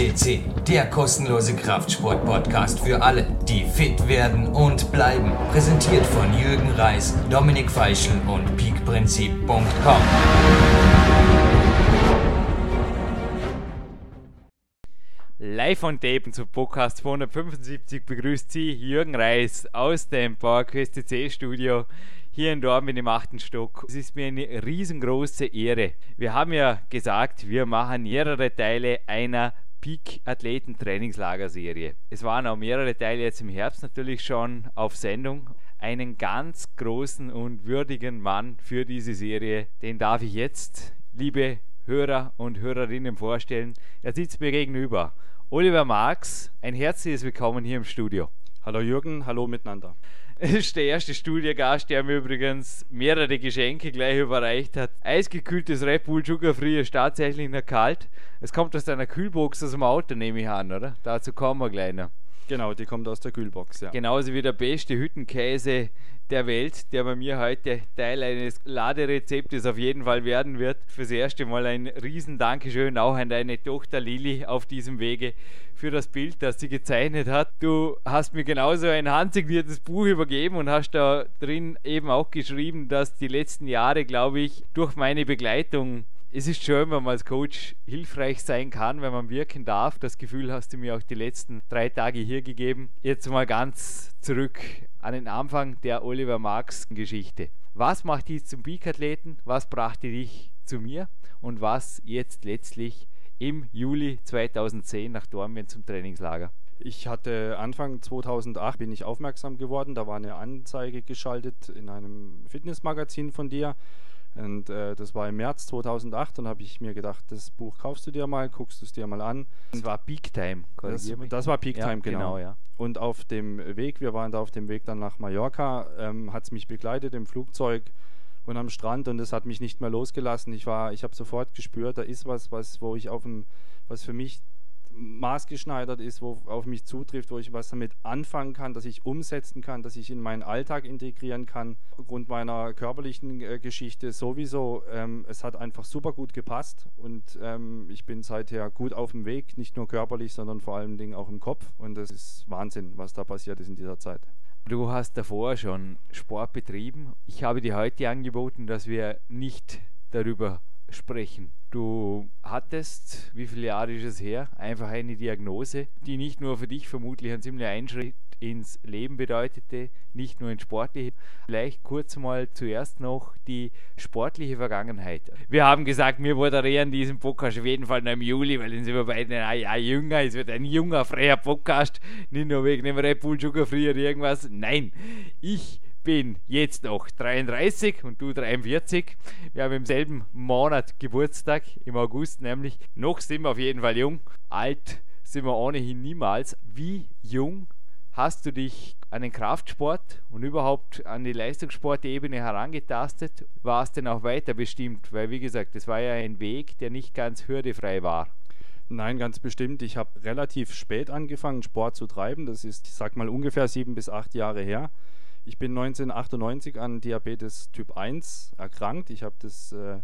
FCC, der kostenlose Kraftsport-Podcast für alle, die fit werden und bleiben. Präsentiert von Jürgen Reis, Dominik Feischl und peakprinzip.com. Live on Tape zum Podcast 275 begrüßt Sie Jürgen Reis aus dem PowerQuest CC Studio hier in Dortmund im achten Stock. Es ist mir eine riesengroße Ehre. Wir haben ja gesagt, wir machen mehrere Teile einer Peak-Athleten-Trainingslagerserie. Es waren auch mehrere Teile jetzt im Herbst natürlich schon auf Sendung. Einen ganz großen und würdigen Mann für diese Serie, den darf ich jetzt, liebe Hörer und Hörerinnen vorstellen. Er sitzt mir gegenüber. Oliver Marx, ein herzliches Willkommen hier im Studio. Hallo Jürgen, hallo miteinander. Das ist der erste Studiogast, der mir übrigens mehrere Geschenke gleich überreicht hat. Eisgekühltes Red Bull Sugar Free ist tatsächlich noch kalt. Es kommt aus deiner Kühlbox aus dem Auto, nehme ich an, oder? Dazu kommen wir gleich noch. Genau, die kommt aus der Kühlbox, ja. Genauso wie der beste Hüttenkäse der Welt, der bei mir heute Teil eines Laderezeptes auf jeden Fall werden wird. Fürs erste Mal ein riesen Dankeschön auch an deine Tochter Lili auf diesem Wege für das Bild, das sie gezeichnet hat. Du hast mir genauso ein handsigniertes Buch übergeben und hast da drin eben auch geschrieben, dass die letzten Jahre, glaube ich, durch meine Begleitung es ist schön, wenn man als Coach hilfreich sein kann, wenn man wirken darf. Das Gefühl hast du mir auch die letzten drei Tage hier gegeben. Jetzt mal ganz zurück an den Anfang der Oliver Marx Geschichte. Was macht dich zum Peak-Athleten? Was brachte dich zu mir? Und was jetzt letztlich im Juli 2010 nach Dornbirn zum Trainingslager? Ich hatte Anfang 2008 bin ich aufmerksam geworden, da war eine Anzeige geschaltet in einem Fitnessmagazin von dir und äh, das war im März 2008 und habe ich mir gedacht, das Buch kaufst du dir mal, guckst du es dir mal an. Das war Peak Time, das, das war Peak Time, ja, genau. genau ja. Und auf dem Weg, wir waren da auf dem Weg dann nach Mallorca, ähm, hat es mich begleitet im Flugzeug und am Strand und es hat mich nicht mehr losgelassen. Ich war, ich habe sofort gespürt, da ist was, was, wo ich auf dem, was für mich maßgeschneidert ist, wo auf mich zutrifft, wo ich was damit anfangen kann, dass ich umsetzen kann, dass ich in meinen Alltag integrieren kann. Aufgrund meiner körperlichen äh, Geschichte sowieso. Ähm, es hat einfach super gut gepasst und ähm, ich bin seither gut auf dem Weg, nicht nur körperlich, sondern vor allen Dingen auch im Kopf. Und das ist Wahnsinn, was da passiert ist in dieser Zeit. Du hast davor schon Sport betrieben. Ich habe dir heute angeboten, dass wir nicht darüber sprechen. Du hattest, wie viele Jahre ist es her, einfach eine Diagnose, die nicht nur für dich vermutlich ein ziemlicher Einschritt ins Leben bedeutete, nicht nur ins Sportliche. Vielleicht kurz mal zuerst noch die sportliche Vergangenheit. Wir haben gesagt, wir moderieren diesen Podcast auf jeden Fall noch im Juli, weil dann sind wir beide ein Jahr jünger. Es wird ein junger, freier Podcast, nicht nur wegen dem Red Bull Sugar Free oder irgendwas. Nein, ich bin jetzt noch 33 und du 43. Wir haben im selben Monat Geburtstag, im August nämlich. Noch sind wir auf jeden Fall jung. Alt sind wir ohnehin niemals. Wie jung hast du dich an den Kraftsport und überhaupt an die Leistungssportebene herangetastet? War es denn auch weiter bestimmt? Weil, wie gesagt, es war ja ein Weg, der nicht ganz hürdefrei war. Nein, ganz bestimmt. Ich habe relativ spät angefangen, Sport zu treiben. Das ist, ich sag mal, ungefähr sieben bis acht Jahre her. Ich bin 1998 an Diabetes Typ 1 erkrankt. Ich habe äh,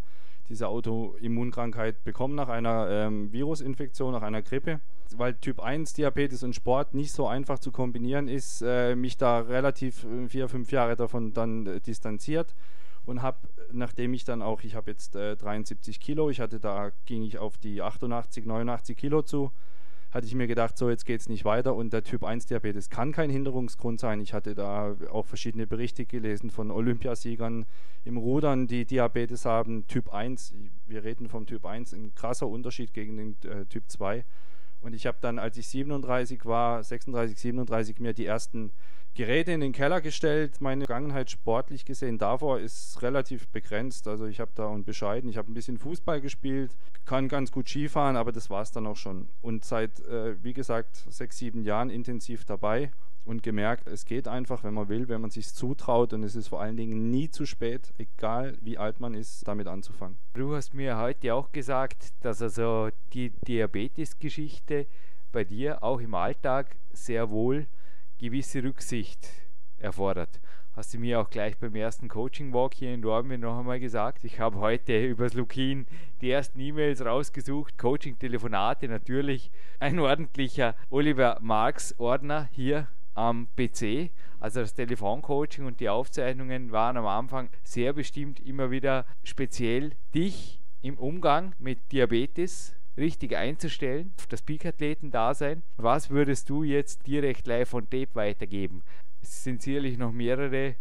diese Autoimmunkrankheit bekommen nach einer ähm, Virusinfektion, nach einer Grippe. Weil Typ 1 Diabetes und Sport nicht so einfach zu kombinieren ist, äh, mich da relativ äh, vier, fünf Jahre davon dann äh, distanziert und habe, nachdem ich dann auch, ich habe jetzt äh, 73 Kilo, ich hatte da, ging ich auf die 88, 89 Kilo zu hatte ich mir gedacht, so jetzt geht es nicht weiter und der Typ 1 Diabetes kann kein Hinderungsgrund sein. Ich hatte da auch verschiedene Berichte gelesen von Olympiasiegern im Rudern, die Diabetes haben. Typ 1, wir reden vom Typ 1, ein krasser Unterschied gegen den äh, Typ 2. Und ich habe dann, als ich 37 war, 36, 37, mir die ersten Geräte in den Keller gestellt. Meine Vergangenheit sportlich gesehen davor ist relativ begrenzt. Also ich habe da und bescheiden. Ich habe ein bisschen Fußball gespielt, kann ganz gut Skifahren, aber das war es dann auch schon. Und seit, äh, wie gesagt, sechs, sieben Jahren intensiv dabei und gemerkt, es geht einfach, wenn man will, wenn man sich zutraut und es ist vor allen Dingen nie zu spät, egal wie alt man ist, damit anzufangen. Du hast mir heute auch gesagt, dass also die Diabetes-Geschichte bei dir auch im Alltag sehr wohl gewisse Rücksicht erfordert. Hast du mir auch gleich beim ersten Coaching-Walk hier in Dortmund noch einmal gesagt. Ich habe heute übers Lukin die ersten E-Mails rausgesucht, Coaching-Telefonate natürlich. Ein ordentlicher Oliver Marx-Ordner hier am PC. Also das Telefoncoaching und die Aufzeichnungen waren am Anfang sehr bestimmt immer wieder speziell dich im Umgang mit Diabetes richtig einzustellen, das Peak-Athleten-Dasein. Was würdest du jetzt direkt live von Tape weitergeben? Es sind sicherlich noch mehrere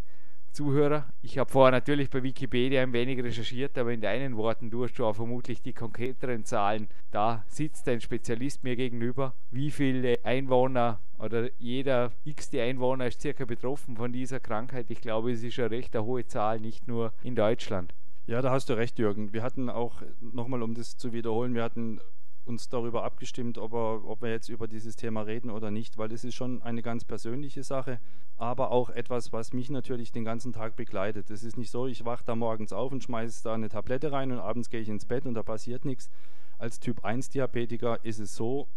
Zuhörer. Ich habe vorher natürlich bei Wikipedia ein wenig recherchiert, aber in deinen Worten, du hast schon vermutlich die konkreteren Zahlen. Da sitzt ein Spezialist mir gegenüber. Wie viele Einwohner oder jeder x-te Einwohner ist circa betroffen von dieser Krankheit? Ich glaube, es ist eine recht eine hohe Zahl, nicht nur in Deutschland. Ja, da hast du recht, Jürgen. Wir hatten auch, nochmal um das zu wiederholen, wir hatten uns darüber abgestimmt, ob, er, ob wir jetzt über dieses Thema reden oder nicht, weil es ist schon eine ganz persönliche Sache, aber auch etwas, was mich natürlich den ganzen Tag begleitet. Es ist nicht so, ich wache da morgens auf und schmeiße da eine Tablette rein und abends gehe ich ins Bett und da passiert nichts. Als Typ-1-Diabetiker ist es so,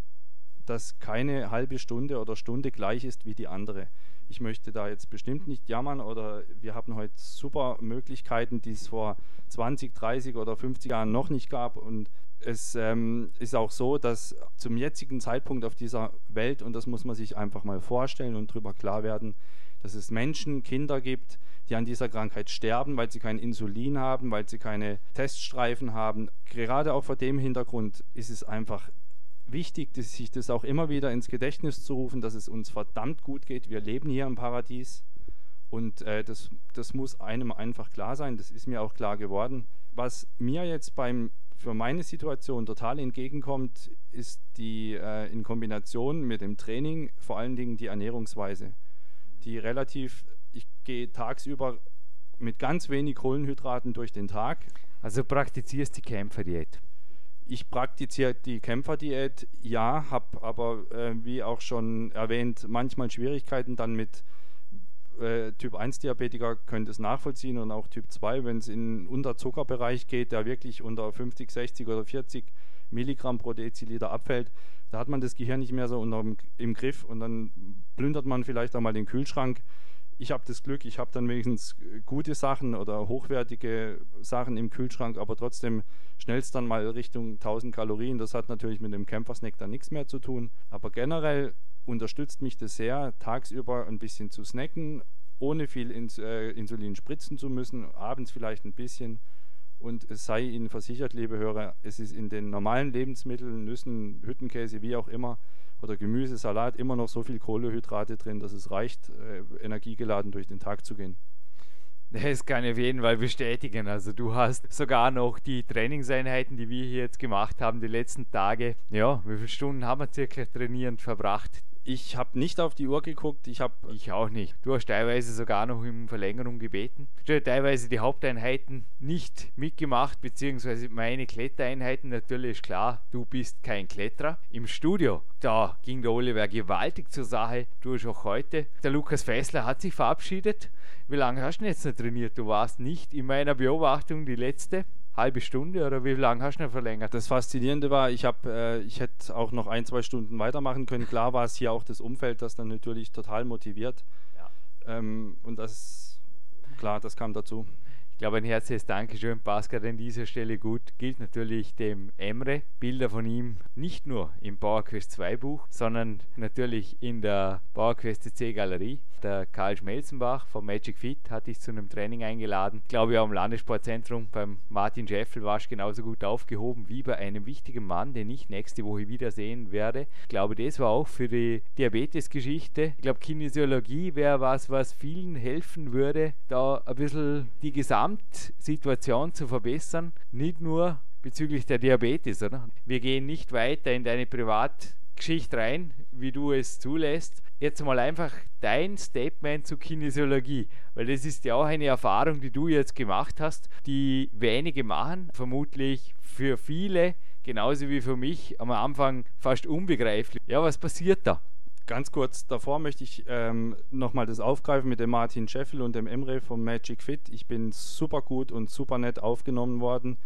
dass keine halbe Stunde oder Stunde gleich ist wie die andere ich möchte da jetzt bestimmt nicht jammern oder wir haben heute super Möglichkeiten, die es vor 20, 30 oder 50 Jahren noch nicht gab. Und es ähm, ist auch so, dass zum jetzigen Zeitpunkt auf dieser Welt, und das muss man sich einfach mal vorstellen und darüber klar werden, dass es Menschen, Kinder gibt, die an dieser Krankheit sterben, weil sie kein Insulin haben, weil sie keine Teststreifen haben. Gerade auch vor dem Hintergrund ist es einfach wichtig, sich das auch immer wieder ins Gedächtnis zu rufen, dass es uns verdammt gut geht. Wir leben hier im Paradies und äh, das, das muss einem einfach klar sein. Das ist mir auch klar geworden. Was mir jetzt beim für meine Situation total entgegenkommt, ist die äh, in Kombination mit dem Training vor allen Dingen die Ernährungsweise, die relativ, ich gehe tagsüber mit ganz wenig Kohlenhydraten durch den Tag. Also praktizierst die Kämpferdiät ich praktiziere die Kämpferdiät, ja, habe aber, äh, wie auch schon erwähnt, manchmal Schwierigkeiten dann mit äh, Typ 1 Diabetiker könnte es nachvollziehen und auch Typ 2, wenn es in den Unterzuckerbereich geht, der wirklich unter 50, 60 oder 40 Milligramm pro Deziliter abfällt, da hat man das Gehirn nicht mehr so unter, im Griff und dann plündert man vielleicht auch mal den Kühlschrank ich habe das Glück, ich habe dann wenigstens gute Sachen oder hochwertige Sachen im Kühlschrank, aber trotzdem schnellst dann mal Richtung 1000 Kalorien. Das hat natürlich mit dem Campersnack dann nichts mehr zu tun. Aber generell unterstützt mich das sehr, tagsüber ein bisschen zu snacken, ohne viel Ins äh, Insulin spritzen zu müssen, abends vielleicht ein bisschen. Und es sei Ihnen versichert, liebe Hörer, es ist in den normalen Lebensmitteln, Nüssen, Hüttenkäse, wie auch immer, oder Gemüse, Salat immer noch so viel Kohlehydrate drin, dass es reicht, äh, energiegeladen durch den Tag zu gehen. Das kann ich auf jeden Fall bestätigen. Also du hast sogar noch die Trainingseinheiten, die wir hier jetzt gemacht haben, die letzten Tage. Ja, wie viele Stunden haben wir circa trainierend verbracht? Ich habe nicht auf die Uhr geguckt. Ich habe. Ich auch nicht. Du hast teilweise sogar noch in Verlängerung gebeten. Du hast teilweise die Haupteinheiten nicht mitgemacht, beziehungsweise meine Klettereinheiten. Natürlich ist klar, du bist kein Kletterer. Im Studio, da ging der Oliver gewaltig zur Sache. Du hast auch heute. Der Lukas Fessler hat sich verabschiedet. Wie lange hast du denn jetzt noch trainiert? Du warst nicht in meiner Beobachtung die letzte halbe Stunde oder wie lange hast du noch verlängert? Das Faszinierende war, ich, hab, äh, ich hätte auch noch ein, zwei Stunden weitermachen können. Klar war es hier auch das Umfeld, das dann natürlich total motiviert. Ja. Ähm, und das, klar, das kam dazu. Ich glaube, ein herzliches Dankeschön, Pascal, an dieser Stelle gut. Gilt natürlich dem Emre. Bilder von ihm nicht nur im PowerQuest 2 Buch, sondern natürlich in der PowerQuest CC Galerie. Der Karl Schmelzenbach vom Magic Fit hat dich zu einem Training eingeladen. Ich glaube, auch im Landessportzentrum beim Martin Scheffel warst du genauso gut aufgehoben wie bei einem wichtigen Mann, den ich nächste Woche wiedersehen werde. Ich glaube, das war auch für die Diabetes-Geschichte. Ich glaube, Kinesiologie wäre was, was vielen helfen würde, da ein bisschen die Gesamtsituation zu verbessern. Nicht nur bezüglich der Diabetes, oder? Wir gehen nicht weiter in deine Privatgeschichte rein, wie du es zulässt, jetzt mal einfach dein Statement zur Kinesiologie, weil das ist ja auch eine Erfahrung, die du jetzt gemacht hast, die wenige machen, vermutlich für viele, genauso wie für mich, am Anfang fast unbegreiflich. Ja, was passiert da? Ganz kurz davor möchte ich ähm, nochmal das aufgreifen mit dem Martin Scheffel und dem Emre vom Magic Fit. Ich bin super gut und super nett aufgenommen worden.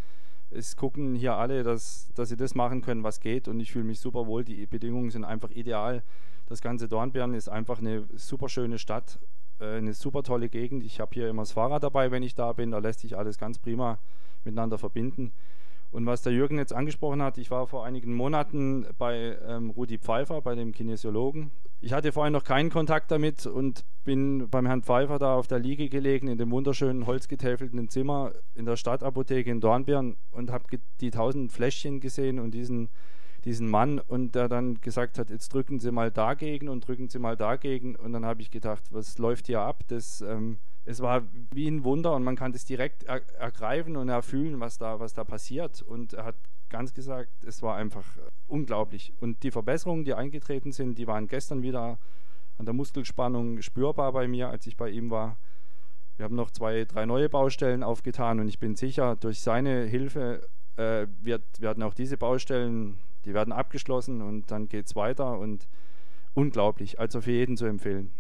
Es gucken hier alle, dass, dass sie das machen können, was geht und ich fühle mich super wohl. Die Bedingungen sind einfach ideal. Das ganze Dornbirn ist einfach eine super schöne Stadt. äh, eine super tolle Gegend. Ich habe hier immer das Fahrrad dabei, wenn ich da bin. Da lässt sich alles ganz prima miteinander verbinden. Und was der Jürgen jetzt angesprochen hat, ich war vor einigen Monaten bei ähm, Rudi Pfeiffer, bei dem Kinesiologen. Ich hatte vorher noch keinen Kontakt damit und bin beim Herrn Pfeiffer da auf der Liege gelegen, in dem wunderschönen holzgetäfelten Zimmer in der Stadtapotheke in Dornbirn und habe die tausend Fläschchen gesehen und diesen, diesen Mann und der dann gesagt hat, jetzt drücken Sie mal dagegen und drücken Sie mal dagegen. Und dann habe ich gedacht, was läuft hier ab? Das... Ähm, es war wie ein Wunder und man kann das direkt er ergreifen und erfühlen, was da, was da passiert. Und er hat ganz gesagt, es war einfach unglaublich. Und die Verbesserungen, die eingetreten sind, die waren gestern wieder an der Muskelspannung spürbar bei mir, als ich bei ihm war. Wir haben noch zwei, drei neue Baustellen aufgetan und ich bin sicher, durch seine Hilfe äh, wird, werden auch diese Baustellen, die werden abgeschlossen und dann geht es weiter und unglaublich, also für jeden zu empfehlen.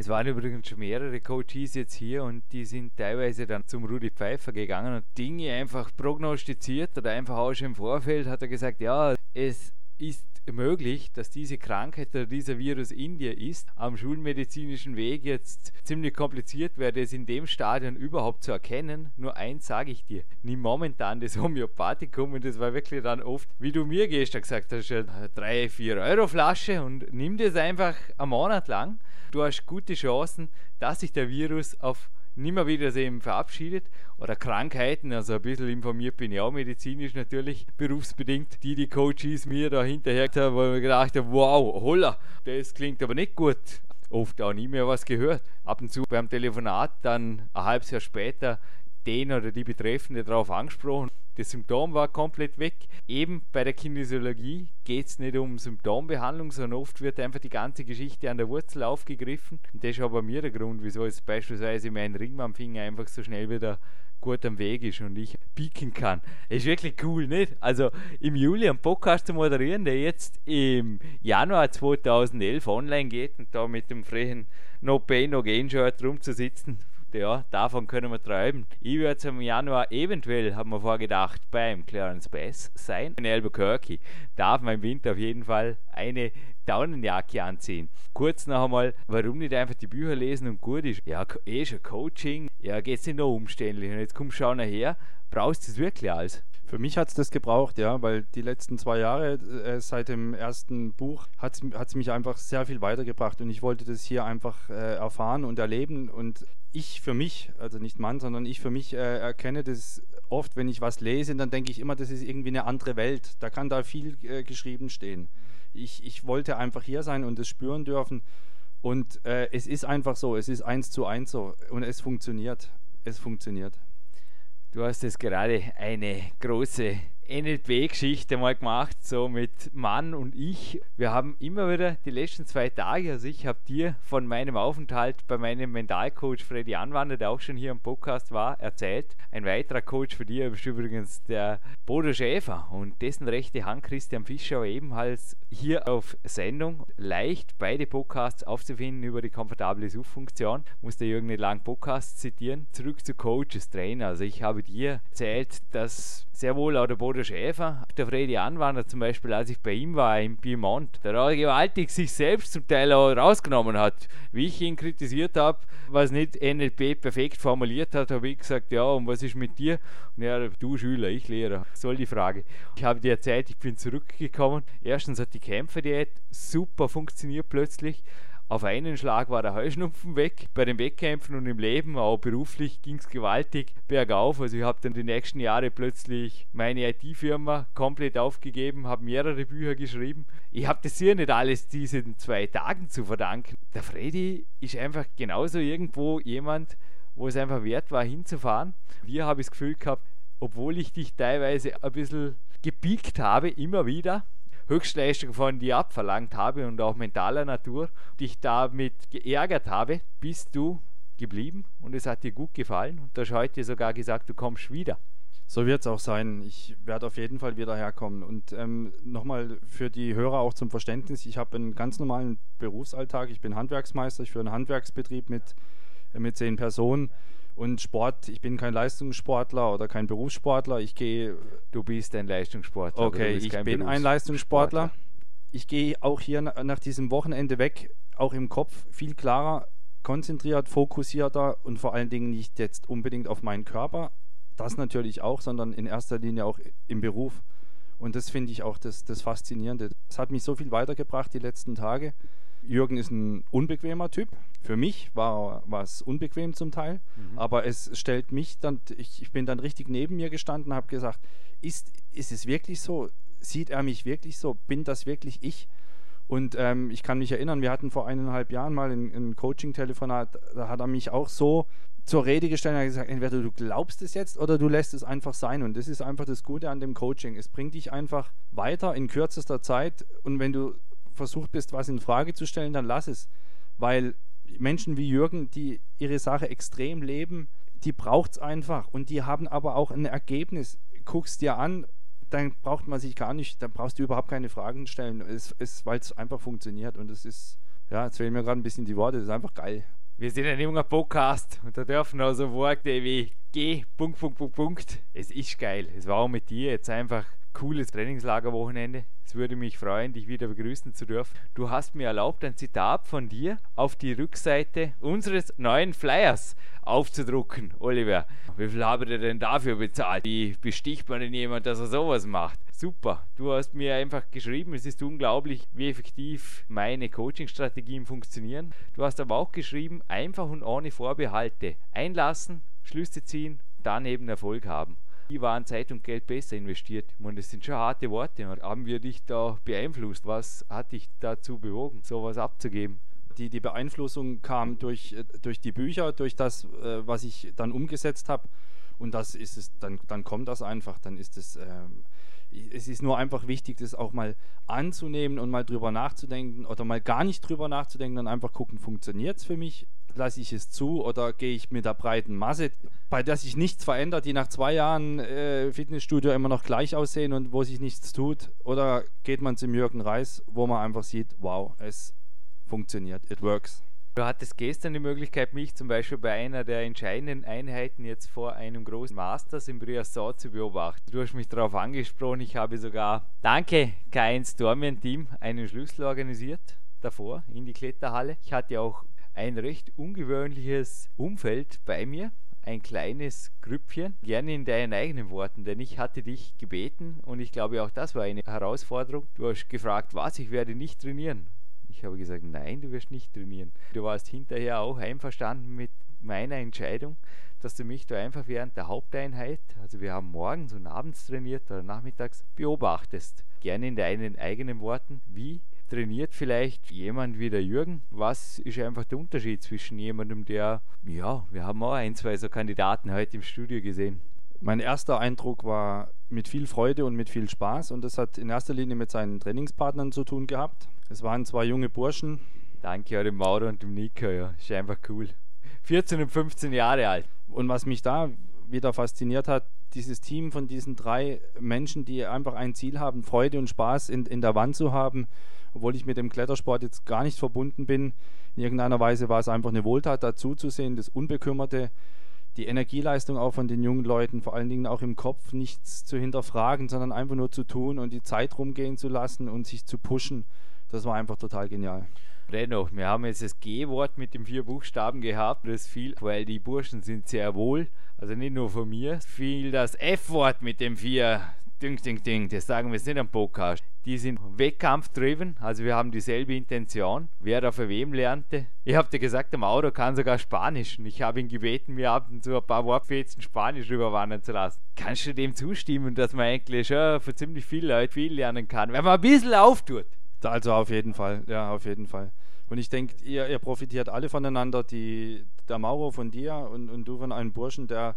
Es waren übrigens schon mehrere Coaches jetzt hier und die sind teilweise dann zum Rudi Pfeiffer gegangen und Dinge einfach prognostiziert oder einfach auch schon im Vorfeld hat er gesagt, ja, es ist möglich, dass diese Krankheit oder dieser Virus in dir ist, am schulmedizinischen Weg jetzt ziemlich kompliziert wäre, es in dem Stadion überhaupt zu erkennen. Nur eins sage ich dir, nimm momentan das Homöopathikum und das war wirklich dann oft, wie du mir gestern gesagt hast, eine 3, 4 Euro Flasche und nimm das einfach einen Monat lang. Du hast gute Chancen, dass sich der Virus auf nimmer wieder eben verabschiedet oder Krankheiten, also ein bisschen informiert bin ich auch medizinisch natürlich, berufsbedingt, die die Coaches mir da hinterher haben, wo ich gedacht habe, wow, holla, das klingt aber nicht gut. Oft auch nie mehr was gehört. Ab und zu beim Telefonat dann ein halbes Jahr später den oder die Betreffende darauf angesprochen. Das Symptom war komplett weg. Eben bei der Kinesiologie geht es nicht um Symptombehandlung, sondern oft wird einfach die ganze Geschichte an der Wurzel aufgegriffen. Und das ist aber mir der Grund, wieso jetzt beispielsweise mein Ring am Finger einfach so schnell wieder gut am Weg ist und ich pieken kann. Ist wirklich cool, nicht? Also im Juli einen Podcast zu moderieren, der jetzt im Januar 2011 online geht und da mit dem frechen No Pain, No Gain Shirt rumzusitzen, ja, davon können wir träumen. Ich werde im Januar eventuell, haben wir vorgedacht, beim Clarence Bass sein. In Albuquerque darf man im Winter auf jeden Fall eine Daunenjacke anziehen. Kurz noch einmal, warum nicht einfach die Bücher lesen und gut ist? Ja, eh schon Coaching, ja, geht's nicht noch umständlich. Und jetzt kommst du schau nachher, brauchst du es wirklich alles? Für mich hat es das gebraucht, ja, weil die letzten zwei Jahre äh, seit dem ersten Buch hat es mich einfach sehr viel weitergebracht und ich wollte das hier einfach äh, erfahren und erleben und ich für mich, also nicht Mann, sondern ich für mich äh, erkenne das oft, wenn ich was lese, dann denke ich immer, das ist irgendwie eine andere Welt. Da kann da viel äh, geschrieben stehen. Ich, ich wollte einfach hier sein und es spüren dürfen und äh, es ist einfach so, es ist eins zu eins so und es funktioniert. Es funktioniert. Du hast jetzt gerade eine große NLP-Geschichte mal gemacht, so mit Mann und ich. Wir haben immer wieder die letzten zwei Tage, also ich habe dir von meinem Aufenthalt bei meinem Mentalcoach Freddy Anwander, der auch schon hier im Podcast war, erzählt. Ein weiterer Coach für dich ist übrigens der Bodo Schäfer und dessen rechte Hand Christian Fischer ebenfalls hier auf Sendung. Leicht beide Podcasts aufzufinden über die komfortable Suchfunktion. Muss der Jürgen nicht lang Podcast zitieren. Zurück zu Coaches, Trainer. Also ich habe dir erzählt, dass sehr wohl auch der Bodo Schäfer, der Freddy Anwander zum Beispiel, als ich bei ihm war im Piemont, der auch gewaltig sich selbst zum Teil auch rausgenommen hat. Wie ich ihn kritisiert habe, was nicht NLP perfekt formuliert hat, habe ich gesagt, ja, und was ist mit dir? Und er, du Schüler, ich Lehrer, soll die Frage. Ich habe dir erzählt, ich bin zurückgekommen. Erstens hat die Kämpferdiät super funktioniert plötzlich. Auf einen Schlag war der Heuschnupfen weg. Bei den Wettkämpfen und im Leben, auch beruflich, ging es gewaltig bergauf. Also ich habe dann die nächsten Jahre plötzlich meine IT-Firma komplett aufgegeben, habe mehrere Bücher geschrieben. Ich habe das hier nicht alles diesen zwei Tagen zu verdanken. Der Freddy ist einfach genauso irgendwo jemand, wo es einfach wert war, hinzufahren. Wir habe ich das Gefühl gehabt, obwohl ich dich teilweise ein bisschen gepiekt habe, immer wieder, Höchstleistung von dir abverlangt habe und auch mentaler Natur, dich damit geärgert habe, bist du geblieben und es hat dir gut gefallen und du hast heute sogar gesagt, du kommst wieder. So wird es auch sein. Ich werde auf jeden Fall wieder herkommen. Und ähm, nochmal für die Hörer auch zum Verständnis, ich habe einen ganz normalen Berufsalltag. Ich bin Handwerksmeister, ich führe einen Handwerksbetrieb mit, äh, mit zehn Personen. Und Sport, ich bin kein Leistungssportler oder kein Berufssportler. Ich gehe. Du bist ein Leistungssportler. Okay, ich bin ein Leistungssportler. Ich gehe auch hier nach diesem Wochenende weg, auch im Kopf viel klarer konzentriert, fokussierter und vor allen Dingen nicht jetzt unbedingt auf meinen Körper, das natürlich auch, sondern in erster Linie auch im Beruf. Und das finde ich auch das, das Faszinierende. Das hat mich so viel weitergebracht die letzten Tage. Jürgen ist ein unbequemer Typ. Für mich war, es unbequem zum Teil, mhm. aber es stellt mich dann, ich, ich bin dann richtig neben mir gestanden, habe gesagt, ist, ist es wirklich so? Sieht er mich wirklich so? Bin das wirklich ich? Und ähm, ich kann mich erinnern, wir hatten vor eineinhalb Jahren mal ein, ein Coaching-Telefonat, da hat er mich auch so zur Rede gestellt und hat gesagt, entweder du glaubst es jetzt oder du lässt es einfach sein. Und das ist einfach das Gute an dem Coaching. Es bringt dich einfach weiter in kürzester Zeit. Und wenn du versucht bist, was in Frage zu stellen, dann lass es. Weil Menschen wie Jürgen, die ihre Sache extrem leben, die braucht es einfach. Und die haben aber auch ein Ergebnis. Guckst dir an, dann braucht man sich gar nicht, dann brauchst du überhaupt keine Fragen stellen, weil es einfach funktioniert. Und es ist, ja, jetzt fehlen mir gerade ein bisschen die Worte, das ist einfach geil. Wir sind ein junger Podcast und da dürfen also Worte wie G, Punkt, Punkt, Punkt, Punkt. Es ist geil. Es war auch mit dir jetzt einfach cooles Trainingslagerwochenende. Es würde mich freuen, dich wieder begrüßen zu dürfen. Du hast mir erlaubt, ein Zitat von dir auf die Rückseite unseres neuen Flyers aufzudrucken. Oliver, wie viel habe ich denn dafür bezahlt? Wie besticht man denn jemand, dass er sowas macht? Super, du hast mir einfach geschrieben, es ist unglaublich, wie effektiv meine Coaching-Strategien funktionieren. Du hast aber auch geschrieben, einfach und ohne Vorbehalte einlassen, Schlüsse ziehen, dann eben Erfolg haben. Wie waren Zeit und Geld besser investiert? Ich meine, das sind schon harte Worte. Haben wir dich da beeinflusst? Was hat dich dazu bewogen, sowas abzugeben? Die, die Beeinflussung kam durch, äh, durch die Bücher, durch das, äh, was ich dann umgesetzt habe. Und das ist es, dann, dann kommt das einfach. Dann ist es. Ähm, es ist nur einfach wichtig, das auch mal anzunehmen und mal drüber nachzudenken oder mal gar nicht drüber nachzudenken und einfach gucken, funktioniert es für mich? Lasse ich es zu oder gehe ich mit der breiten Masse, bei der sich nichts verändert, die nach zwei Jahren äh, Fitnessstudio immer noch gleich aussehen und wo sich nichts tut? Oder geht man zum Jürgen Reis, wo man einfach sieht, wow, es funktioniert, it works. Du hattest gestern die Möglichkeit, mich zum Beispiel bei einer der entscheidenden Einheiten jetzt vor einem großen Masters im Briasson zu beobachten. Du hast mich darauf angesprochen, ich habe sogar, danke K1 Dormien Team, einen Schlüssel organisiert davor in die Kletterhalle. Ich hatte auch ein recht ungewöhnliches Umfeld bei mir, ein kleines Grüppchen, gerne in deinen eigenen Worten, denn ich hatte dich gebeten und ich glaube auch das war eine Herausforderung. Du hast gefragt, was, ich werde nicht trainieren. Ich habe gesagt, nein, du wirst nicht trainieren. Du warst hinterher auch einverstanden mit meiner Entscheidung, dass du mich da einfach während der Haupteinheit, also wir haben morgens und abends trainiert oder nachmittags, beobachtest. Gerne in deinen eigenen Worten, wie trainiert vielleicht jemand wie der Jürgen? Was ist einfach der Unterschied zwischen jemandem, der, ja, wir haben auch ein, zwei so Kandidaten heute im Studio gesehen. Mein erster Eindruck war mit viel Freude und mit viel Spaß und das hat in erster Linie mit seinen Trainingspartnern zu tun gehabt. Es waren zwei junge Burschen. Danke, ja, dem Mauro und dem Nico, ja. Ist einfach cool. 14 und 15 Jahre alt. Und was mich da wieder fasziniert hat, dieses Team von diesen drei Menschen, die einfach ein Ziel haben, Freude und Spaß in, in der Wand zu haben, obwohl ich mit dem Klettersport jetzt gar nicht verbunden bin. In irgendeiner Weise war es einfach eine Wohltat dazu zu sehen, das Unbekümmerte, die Energieleistung auch von den jungen Leuten, vor allen Dingen auch im Kopf, nichts zu hinterfragen, sondern einfach nur zu tun und die Zeit rumgehen zu lassen und sich zu pushen das war einfach total genial. Dennoch, wir haben jetzt das G-Wort mit den vier Buchstaben gehabt, das fiel, weil die Burschen sind sehr wohl, also nicht nur von mir, fiel das F-Wort mit den vier Ding, ding, ding, das sagen wir jetzt nicht am Podcast. Die sind wettkampfdriven, also wir haben dieselbe Intention. Wer da für wem lernte. Ich habe dir gesagt, der Mauro kann sogar Spanisch und ich habe ihn gebeten, mir ab und zu ein paar Wortfetzen Spanisch rüberwandern zu lassen. Kannst du dem zustimmen, dass man eigentlich schon für ziemlich viele Leute viel lernen kann, wenn man ein bisschen auftut? Also auf jeden Fall, ja, auf jeden Fall. Und ich denke, ihr, ihr profitiert alle voneinander, die, der Maurer von dir und, und du von einem Burschen, der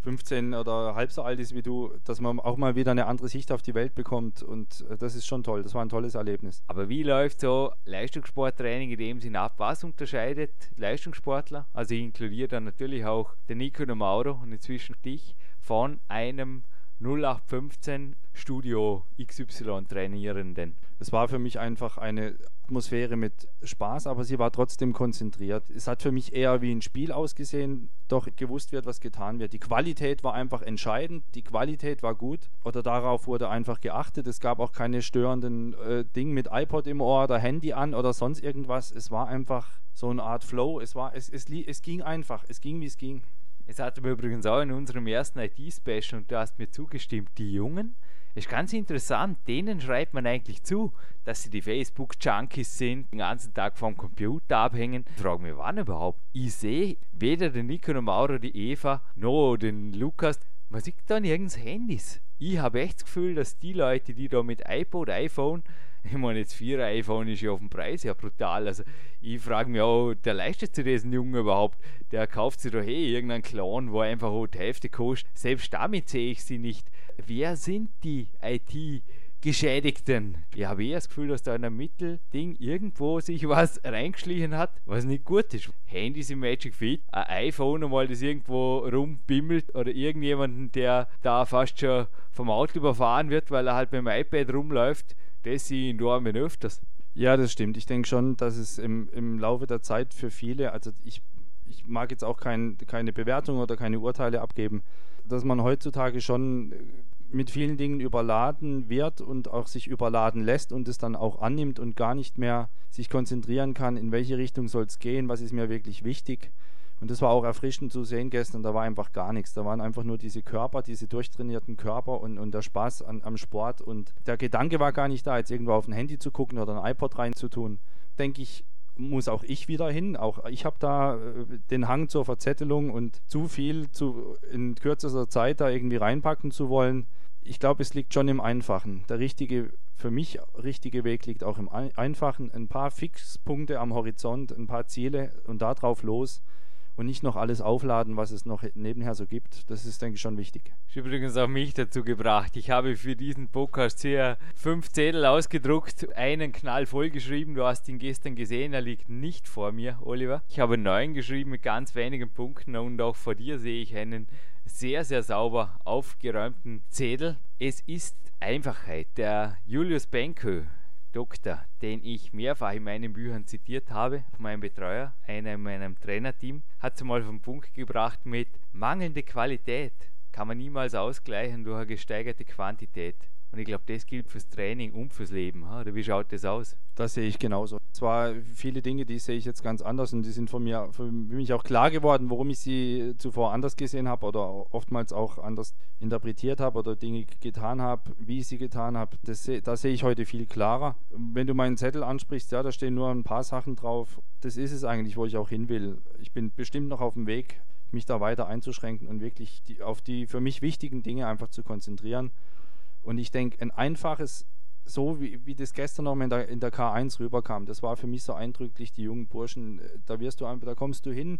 15 oder halb so alt ist wie du, dass man auch mal wieder eine andere Sicht auf die Welt bekommt. Und äh, das ist schon toll. Das war ein tolles Erlebnis. Aber wie läuft so Leistungssporttraining in dem Sinne ab? Was unterscheidet Leistungssportler? Also ich inkludiere dann natürlich auch den Nico und den Mauro und inzwischen dich von einem 0815 Studio XY Trainierenden? Es war für mich einfach eine Atmosphäre mit Spaß, aber sie war trotzdem konzentriert. Es hat für mich eher wie ein Spiel ausgesehen, doch gewusst wird, was getan wird. Die Qualität war einfach entscheidend, die Qualität war gut oder darauf wurde einfach geachtet. Es gab auch keine störenden äh, Dinge mit iPod im Ohr oder Handy an oder sonst irgendwas. Es war einfach so eine Art Flow. Es, war, es, es, es ging einfach, es ging, wie es ging. Es wir übrigens auch in unserem ersten IT-Special und du hast mir zugestimmt, die Jungen ist ganz interessant, denen schreibt man eigentlich zu, dass sie die Facebook-Junkies sind, den ganzen Tag vom Computer abhängen. Ich frage mich, wann überhaupt? Ich sehe weder den Nico noch Mauro, die Eva, noch den Lukas. Man sieht da nirgends Handys. Ich habe echt das Gefühl, dass die Leute, die da mit iPod, iPhone ich meine, jetzt 4 iPhone ist ja auf dem Preis ja brutal. Also ich frage mich auch, der leistet sich diesen Jungen überhaupt? Der kauft sich doch eh irgendeinen Clown, wo einfach auch die Hälfte kostet. Selbst damit sehe ich sie nicht. Wer sind die IT- Geschädigten. Ich habe eher das Gefühl, dass da in einem Mittelding irgendwo sich was reingeschlichen hat, was nicht gut ist. Handys im Magic Fit, ein iPhone einmal, das irgendwo rumbimmelt oder irgendjemanden, der da fast schon vom Auto überfahren wird, weil er halt mit dem iPad rumläuft das sehe ich in Dormen öfters. Ja, das stimmt. Ich denke schon, dass es im, im Laufe der Zeit für viele, also ich, ich mag jetzt auch kein, keine Bewertung oder keine Urteile abgeben, dass man heutzutage schon mit vielen Dingen überladen wird und auch sich überladen lässt und es dann auch annimmt und gar nicht mehr sich konzentrieren kann, in welche Richtung soll es gehen, was ist mir wirklich wichtig. Und das war auch erfrischend zu sehen gestern, da war einfach gar nichts. Da waren einfach nur diese Körper, diese durchtrainierten Körper und, und der Spaß an, am Sport. Und der Gedanke war gar nicht da, jetzt irgendwo auf ein Handy zu gucken oder ein iPod reinzutun. Denke ich, muss auch ich wieder hin. Auch ich habe da äh, den Hang zur Verzettelung und zu viel zu, in kürzester Zeit da irgendwie reinpacken zu wollen. Ich glaube, es liegt schon im Einfachen. Der richtige, für mich richtige Weg liegt auch im Einfachen. Ein paar Fixpunkte am Horizont, ein paar Ziele und darauf los und nicht noch alles aufladen, was es noch nebenher so gibt. Das ist, denke ich, schon wichtig. Ich übrigens auch mich dazu gebracht. Ich habe für diesen Podcast hier fünf Zettel ausgedruckt, einen Knall vollgeschrieben. Du hast ihn gestern gesehen, er liegt nicht vor mir, Oliver. Ich habe neun geschrieben mit ganz wenigen Punkten und auch vor dir sehe ich einen sehr, sehr sauber aufgeräumten Zettel. Es ist Einfachheit. Der Julius Benkö, Doktor, den ich mehrfach in meinen Büchern zitiert habe, mein Betreuer, einer in meinem Trainerteam, hat es mal den Punkt gebracht mit mangelnde Qualität kann man niemals ausgleichen durch eine gesteigerte Quantität. Und ich glaube, das gilt fürs Training und fürs Leben. Oder wie schaut das aus? Das sehe ich genauso. Zwar viele Dinge, die sehe ich jetzt ganz anders und die sind von mir für mich auch klar geworden, warum ich sie zuvor anders gesehen habe oder oftmals auch anders interpretiert habe oder Dinge getan habe, wie ich sie getan habe. Das, da sehe ich heute viel klarer. Wenn du meinen Zettel ansprichst, ja, da stehen nur ein paar Sachen drauf. Das ist es eigentlich, wo ich auch hin will. Ich bin bestimmt noch auf dem Weg, mich da weiter einzuschränken und wirklich die, auf die für mich wichtigen Dinge einfach zu konzentrieren. Und ich denke, ein einfaches, so wie, wie das gestern noch in der, in der K1 rüberkam, das war für mich so eindrücklich, die jungen Burschen, äh, da wirst du einfach, da kommst du hin,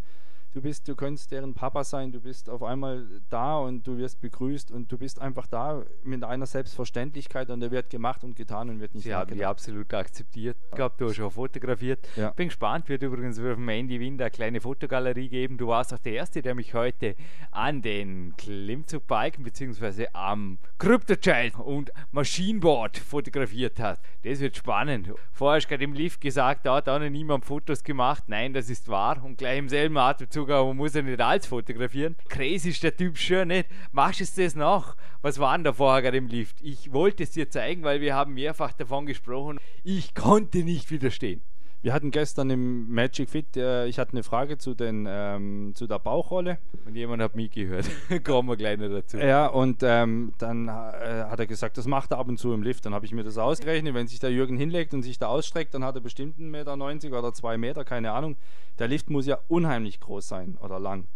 du bist, du könntest deren Papa sein, du bist auf einmal da und du wirst begrüßt und du bist einfach da mit einer Selbstverständlichkeit und der wird gemacht und getan und wird nicht Sie haben die absolut akzeptiert. Ich glaube, du hast schon fotografiert. Ja. Bin gespannt, wird übrigens auf dem Andy Wind eine kleine Fotogalerie geben. Du warst auch der Erste, der mich heute an den Klimmzugbalken bzw. am Crypto-Child und Maschinenboard fotografiert hat. Das wird spannend. Vorher hast du gerade im Lift gesagt, da hat auch noch niemand Fotos gemacht. Nein, das ist wahr. Und gleich im selben Atemzug sogar, man muss ja nicht alles fotografieren. Crazy ist der Typ schon nicht. Machst du das nach? Was war denn da vorher gerade im Lift? Ich wollte es dir zeigen, weil wir haben mehrfach davon gesprochen. Ich konnte nicht widerstehen. Wir hatten gestern im Magic Fit, äh, ich hatte eine Frage zu, den, ähm, zu der Bauchrolle. Und jemand hat mich gehört. Kommen wir gleich noch dazu. Ja, und ähm, dann äh, hat er gesagt, das macht er ab und zu im Lift. Dann habe ich mir das ausgerechnet. Wenn sich der Jürgen hinlegt und sich da ausstreckt, dann hat er bestimmt 1,90 Meter oder 2 Meter, keine Ahnung. Der Lift muss ja unheimlich groß sein oder lang.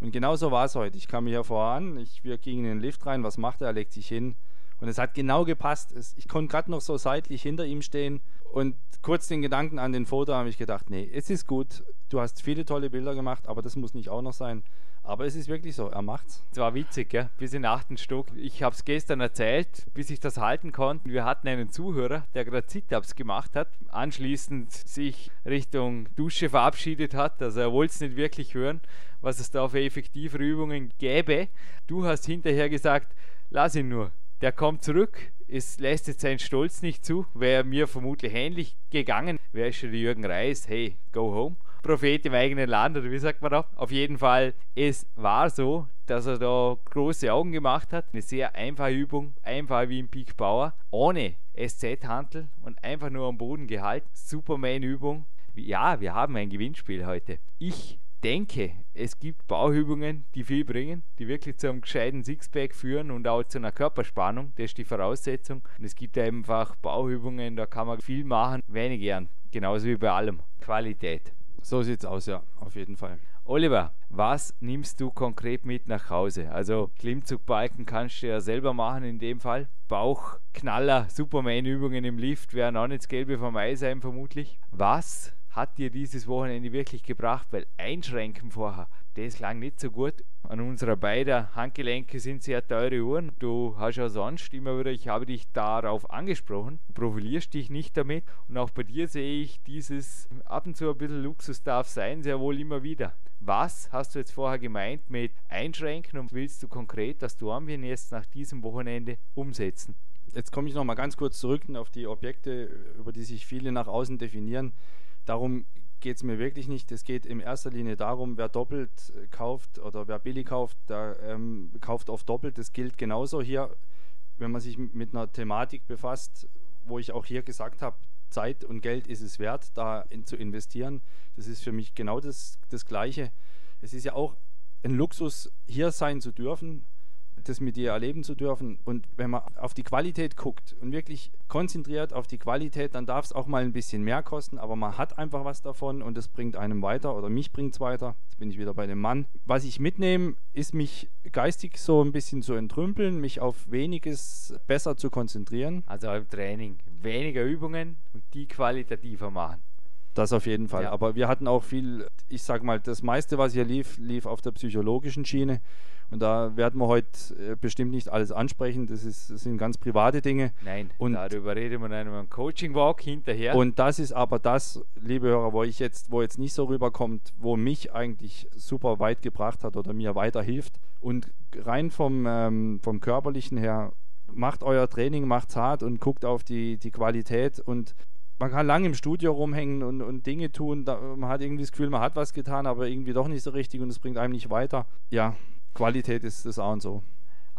Und genauso war es heute. Ich kam hier voran, ich, wir gingen in den Lift rein. Was macht er? Er legt sich hin. Und es hat genau gepasst. ich konnte gerade noch so seitlich hinter ihm stehen und kurz den Gedanken an den Foto habe ich gedacht, nee, es ist gut, du hast viele tolle Bilder gemacht, aber das muss nicht auch noch sein. Aber es ist wirklich so, er macht's. Es war witzig, ja? bis in den achten Stock. Ich habe es gestern erzählt, bis ich das halten konnte. Wir hatten einen Zuhörer, der gerade Sit-Ups gemacht hat, anschließend sich Richtung Dusche verabschiedet hat. Also er wollte es nicht wirklich hören, was es da für effektive Übungen gäbe. Du hast hinterher gesagt, lass ihn nur der kommt zurück. Es lässt jetzt seinen Stolz nicht zu. Wäre mir vermutlich ähnlich gegangen, wäre schon Jürgen Reis, hey, go home. Prophet im eigenen Land, oder wie sagt man da? Auf jeden Fall, es war so, dass er da große Augen gemacht hat. Eine sehr einfache Übung, einfach wie im Peak Power, ohne SZ-Hantel und einfach nur am Boden gehalten. Superman-Übung. Ja, wir haben ein Gewinnspiel heute. Ich denke, es gibt Bauübungen, die viel bringen, die wirklich zu einem gescheiten Sixpack führen und auch zu einer Körperspannung. Das ist die Voraussetzung. Und es gibt einfach Bauübungen, da kann man viel machen, wenig gern. Genauso wie bei allem. Qualität. So sieht's aus, ja, auf jeden Fall. Oliver, was nimmst du konkret mit nach Hause? Also Klimmzugbalken kannst du ja selber machen in dem Fall. Bauchknaller, Superman-Übungen im Lift werden auch nicht das Gelbe vom Ei sein vermutlich. Was hat dir dieses Wochenende wirklich gebracht? Weil Einschränken vorher, das klang nicht so gut. An unserer beiden Handgelenke sind sehr teure Uhren. Du hast ja sonst immer wieder, ich habe dich darauf angesprochen, profilierst dich nicht damit. Und auch bei dir sehe ich dieses ab und zu ein bisschen Luxus darf sein, sehr wohl immer wieder. Was hast du jetzt vorher gemeint mit Einschränken und willst du konkret das Dornbirn jetzt nach diesem Wochenende umsetzen? Jetzt komme ich noch mal ganz kurz zurück auf die Objekte, über die sich viele nach außen definieren. Darum geht es mir wirklich nicht. Es geht in erster Linie darum, wer doppelt äh, kauft oder wer billig kauft, der ähm, kauft oft doppelt. Das gilt genauso hier, wenn man sich mit einer Thematik befasst, wo ich auch hier gesagt habe, Zeit und Geld ist es wert, da in, zu investieren. Das ist für mich genau das, das Gleiche. Es ist ja auch ein Luxus, hier sein zu dürfen das mit dir erleben zu dürfen. Und wenn man auf die Qualität guckt und wirklich konzentriert auf die Qualität, dann darf es auch mal ein bisschen mehr kosten, aber man hat einfach was davon und es bringt einem weiter oder mich bringt es weiter. Jetzt bin ich wieder bei dem Mann. Was ich mitnehme, ist mich geistig so ein bisschen zu entrümpeln, mich auf weniges besser zu konzentrieren. Also im Training weniger Übungen und die qualitativer machen. Das auf jeden Fall. Ja. Aber wir hatten auch viel, ich sag mal, das meiste, was hier lief, lief auf der psychologischen Schiene. Und da werden wir heute äh, bestimmt nicht alles ansprechen. Das, ist, das sind ganz private Dinge. Nein, und darüber reden wir in einem Coaching-Walk hinterher. Und das ist aber das, liebe Hörer, wo ich jetzt, wo jetzt nicht so rüberkommt, wo mich eigentlich super weit gebracht hat oder mir weiterhilft. Und rein vom, ähm, vom körperlichen her, macht euer Training, macht hart und guckt auf die, die Qualität und man kann lange im Studio rumhängen und, und Dinge tun. Da, man hat irgendwie das Gefühl, man hat was getan, aber irgendwie doch nicht so richtig und es bringt einem nicht weiter. Ja, Qualität ist das A und so.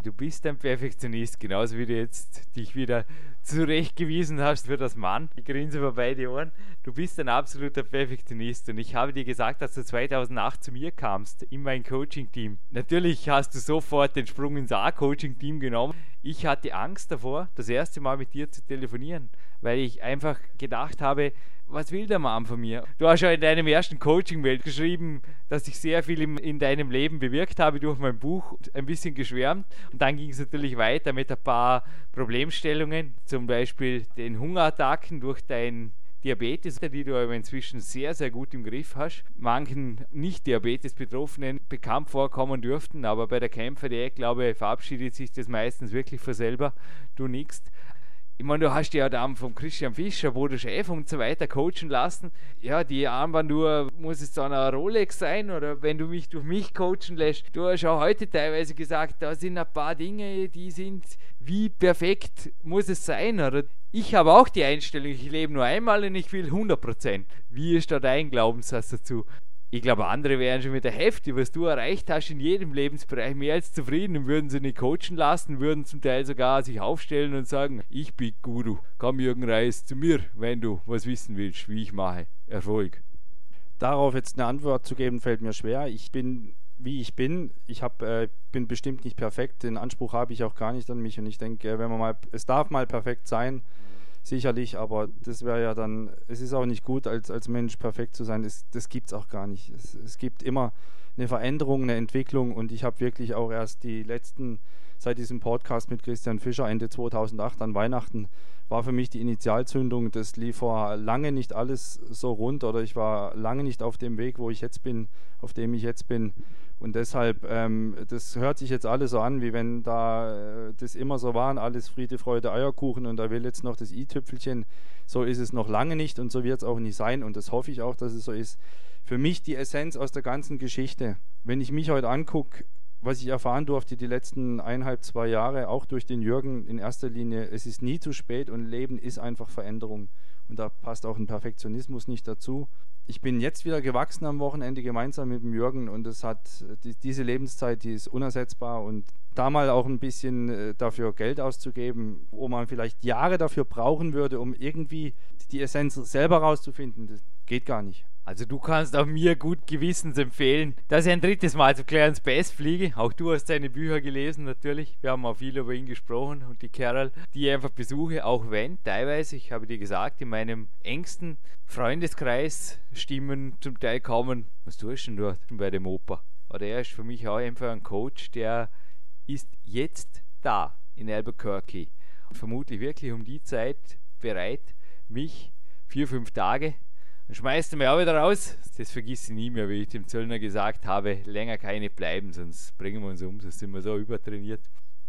Du bist ein Perfektionist, genauso wie du jetzt dich wieder zurechtgewiesen hast für das Mann. Ich grinse über beide Ohren. Du bist ein absoluter Perfektionist und ich habe dir gesagt, dass du 2008 zu mir kamst in mein Coaching-Team. Natürlich hast du sofort den Sprung ins A-Coaching-Team genommen. Ich hatte Angst davor, das erste Mal mit dir zu telefonieren, weil ich einfach gedacht habe, was will der Mann von mir? Du hast ja in deinem ersten Coaching-Welt geschrieben, dass ich sehr viel in deinem Leben bewirkt habe durch mein Buch, ein bisschen geschwärmt. Und dann ging es natürlich weiter mit ein paar Problemstellungen, zum Beispiel den Hungerattacken durch dein Diabetes, die du aber inzwischen sehr, sehr gut im Griff hast, manchen Nicht-Diabetes-Betroffenen bekannt vorkommen dürften, aber bei der Kämpfer-Diät, glaube ich, verabschiedet sich das meistens wirklich von selber. Du nickst ich meine, du hast ja dann vom Christian Fischer, wo der Chef und so weiter coachen lassen. Ja, die Armbanduhr muss es dann eine Rolex sein oder wenn du mich durch mich coachen lässt. Du hast auch heute teilweise gesagt, da sind ein paar Dinge, die sind wie perfekt muss es sein. Oder ich habe auch die Einstellung, ich lebe nur einmal und ich will 100%. Wie ist da dein Glaubenssatz dazu? Ich glaube, andere wären schon mit der Hälfte, was du erreicht hast in jedem Lebensbereich, mehr als zufrieden und würden sie nicht coachen lassen, würden zum Teil sogar sich aufstellen und sagen, ich bin Guru, komm Jürgen Reis zu mir, wenn du was wissen willst, wie ich mache. Erfolg. Darauf jetzt eine Antwort zu geben, fällt mir schwer. Ich bin, wie ich bin. Ich hab, äh, bin bestimmt nicht perfekt. Den Anspruch habe ich auch gar nicht an mich und ich denke, wenn man mal, es darf mal perfekt sein sicherlich, aber das wäre ja dann, es ist auch nicht gut, als, als Mensch perfekt zu sein, es, das gibt es auch gar nicht. Es, es gibt immer eine Veränderung, eine Entwicklung und ich habe wirklich auch erst die letzten, seit diesem Podcast mit Christian Fischer Ende 2008 an Weihnachten, war für mich die Initialzündung. Das lief vor lange nicht alles so rund oder ich war lange nicht auf dem Weg, wo ich jetzt bin, auf dem ich jetzt bin. Und deshalb, ähm, das hört sich jetzt alles so an, wie wenn da äh, das immer so war, alles Friede, Freude, Eierkuchen und da will jetzt noch das i-Tüpfelchen. So ist es noch lange nicht und so wird es auch nicht sein und das hoffe ich auch, dass es so ist. Für mich die Essenz aus der ganzen Geschichte, wenn ich mich heute angucke, was ich erfahren durfte die letzten eineinhalb, zwei Jahre, auch durch den Jürgen in erster Linie, es ist nie zu spät und Leben ist einfach Veränderung. Und da passt auch ein Perfektionismus nicht dazu. Ich bin jetzt wieder gewachsen am Wochenende gemeinsam mit dem Jürgen und es hat die, diese Lebenszeit, die ist unersetzbar und da mal auch ein bisschen äh, dafür Geld auszugeben, wo man vielleicht Jahre dafür brauchen würde, um irgendwie die Essenz selber rauszufinden, das geht gar nicht. Also du kannst auch mir gut gewissens empfehlen, dass ich ein drittes Mal zu Clarence Bass fliege. Auch du hast seine Bücher gelesen, natürlich. Wir haben auch viel über ihn gesprochen und die Carol, die ich einfach besuche, auch wenn teilweise, ich habe dir gesagt, in meinem engsten Freundeskreis Stimmen zum Teil kommen. Was tust du denn dort bei dem Opa? Oder er ist für mich auch einfach ein Coach, der ist jetzt da in Albuquerque. Und vermutlich wirklich um die Zeit bereit, mich vier, fünf Tage dann schmeißt er mich auch wieder raus. Das vergiss ich nie mehr, wie ich dem Zöllner gesagt habe, länger keine bleiben, sonst bringen wir uns um, sonst sind wir so übertrainiert.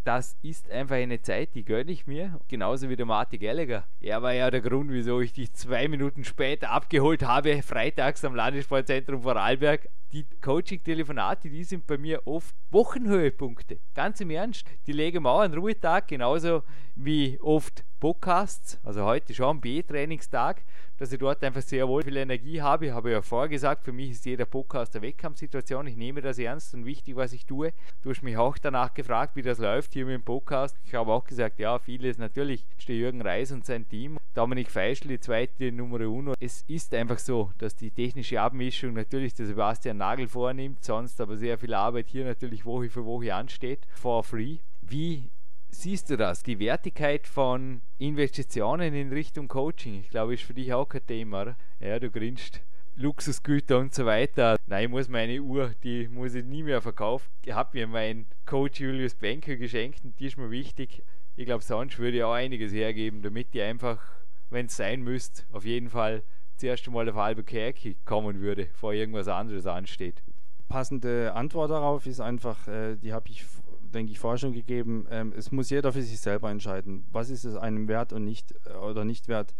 Das ist einfach eine Zeit, die gönne ich mir. Genauso wie der Marty Gallagher. Er war ja der Grund, wieso ich dich zwei Minuten später abgeholt habe, freitags am Landessportzentrum Vorarlberg. Die Coaching-Telefonate, die sind bei mir oft Wochenhöhepunkte. Ganz im Ernst. Die legen wir auch einen Ruhetag, genauso wie oft Podcasts. Also heute schon B-Trainingstag dass ich dort einfach sehr wohl viel Energie habe. Ich habe ja vorher gesagt, für mich ist jeder Podcast eine Wettkampfsituation. Ich nehme das ernst und wichtig, was ich tue. Du hast mich auch danach gefragt, wie das läuft hier mit dem Podcast. Ich habe auch gesagt, ja, vieles natürlich ist der Jürgen Reis und sein Team. Dominik Feischl, die zweite Nummer uno. Es ist einfach so, dass die technische Abmischung natürlich der Sebastian Nagel vornimmt, sonst aber sehr viel Arbeit hier natürlich Woche für Woche ansteht, for free. Wie siehst du das? Die Wertigkeit von Investitionen in Richtung Coaching, ich glaube, ist für dich auch kein Thema? Ja, du grinst. Luxusgüter und so weiter. Nein, ich muss meine Uhr, die muss ich nie mehr verkaufen. Ich habe mir meinen Coach Julius Benke geschenkt und die ist mir wichtig. Ich glaube, sonst würde ich auch einiges hergeben, damit die einfach, wenn es sein müsste, auf jeden Fall zuerst einmal auf Albuquerque kommen würde, bevor irgendwas anderes ansteht. Passende Antwort darauf ist einfach, äh, die habe ich denke ich, vorher schon gegeben. Ähm, es muss jeder für sich selber entscheiden, was ist es einem wert und nicht äh, oder nicht wert.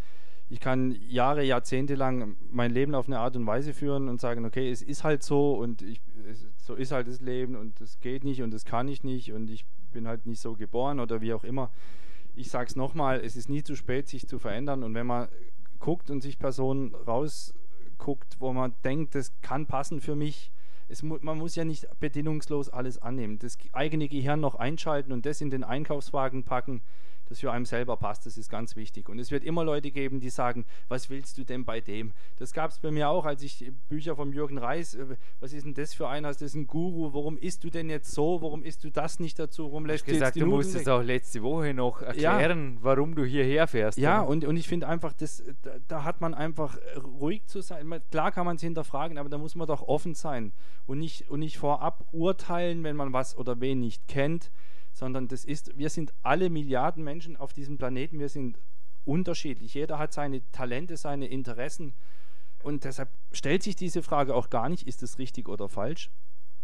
Ich kann Jahre, Jahrzehnte lang mein Leben auf eine Art und Weise führen und sagen, okay, es ist halt so und ich, es, so ist halt das Leben und es geht nicht und das kann ich nicht und ich bin halt nicht so geboren oder wie auch immer. Ich sage es nochmal, es ist nie zu spät, sich zu verändern und wenn man guckt und sich Personen rausguckt, wo man denkt, das kann passen für mich, es, man muss ja nicht bedingungslos alles annehmen. Das eigene Gehirn noch einschalten und das in den Einkaufswagen packen, das für einen selber passt, das ist ganz wichtig. Und es wird immer Leute geben, die sagen, was willst du denn bei dem? Das gab es bei mir auch, als ich Bücher vom Jürgen Reis, äh, was ist denn das für einer? Das ist ein Guru, warum isst du denn jetzt so? Warum isst du das nicht dazu? Warum lässt du gesagt, du musst es auch letzte Woche noch erklären, ja. warum du hierher fährst. Ja, und, und ich finde einfach, das, da, da, hat man einfach ruhig zu sein. Klar kann man es hinterfragen, aber da muss man doch offen sein und nicht, und nicht vorab urteilen, wenn man was oder wen nicht kennt sondern das ist, wir sind alle Milliarden Menschen auf diesem Planeten, wir sind unterschiedlich. Jeder hat seine Talente, seine Interessen. Und deshalb stellt sich diese Frage auch gar nicht, ist es richtig oder falsch?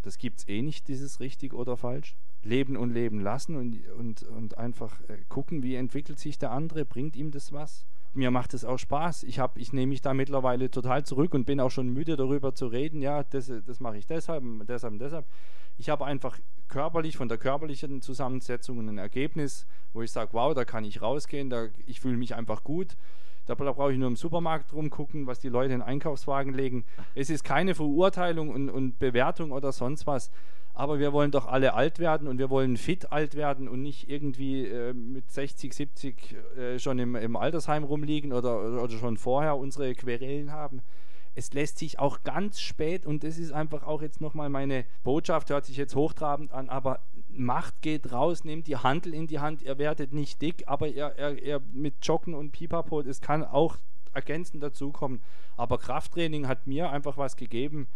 Das gibt es eh nicht, dieses richtig oder falsch. Leben und leben lassen und, und, und einfach äh, gucken, wie entwickelt sich der andere, bringt ihm das was? Mir macht es auch Spaß. Ich, ich nehme mich da mittlerweile total zurück und bin auch schon müde darüber zu reden. Ja, das, das mache ich deshalb, deshalb deshalb. Ich habe einfach körperlich, von der körperlichen Zusammensetzung ein Ergebnis, wo ich sage, wow, da kann ich rausgehen, da, ich fühle mich einfach gut. Da brauche ich nur im Supermarkt rumgucken, was die Leute in Einkaufswagen legen. Es ist keine Verurteilung und, und Bewertung oder sonst was. Aber wir wollen doch alle alt werden und wir wollen fit alt werden und nicht irgendwie äh, mit 60, 70 äh, schon im, im Altersheim rumliegen oder, oder schon vorher unsere Querelen haben es lässt sich auch ganz spät, und das ist einfach auch jetzt nochmal meine Botschaft, hört sich jetzt hochtrabend an, aber Macht geht raus, nehmt die Handel in die Hand, ihr werdet nicht dick, aber ihr, ihr, ihr mit Joggen und Pipapo, es kann auch ergänzend dazukommen. Aber Krafttraining hat mir einfach was gegeben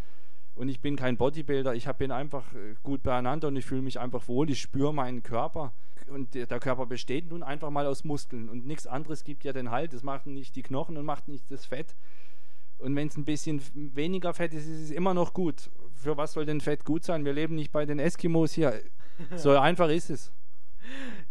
und ich bin kein Bodybuilder, ich bin einfach äh, gut beieinander und ich fühle mich einfach wohl, ich spüre meinen Körper und der Körper besteht nun einfach mal aus Muskeln und nichts anderes gibt ja den Halt, das machen nicht die Knochen und macht nicht das Fett. Und wenn es ein bisschen weniger Fett ist, ist es immer noch gut. Für was soll denn Fett gut sein? Wir leben nicht bei den Eskimos hier. So einfach ist es.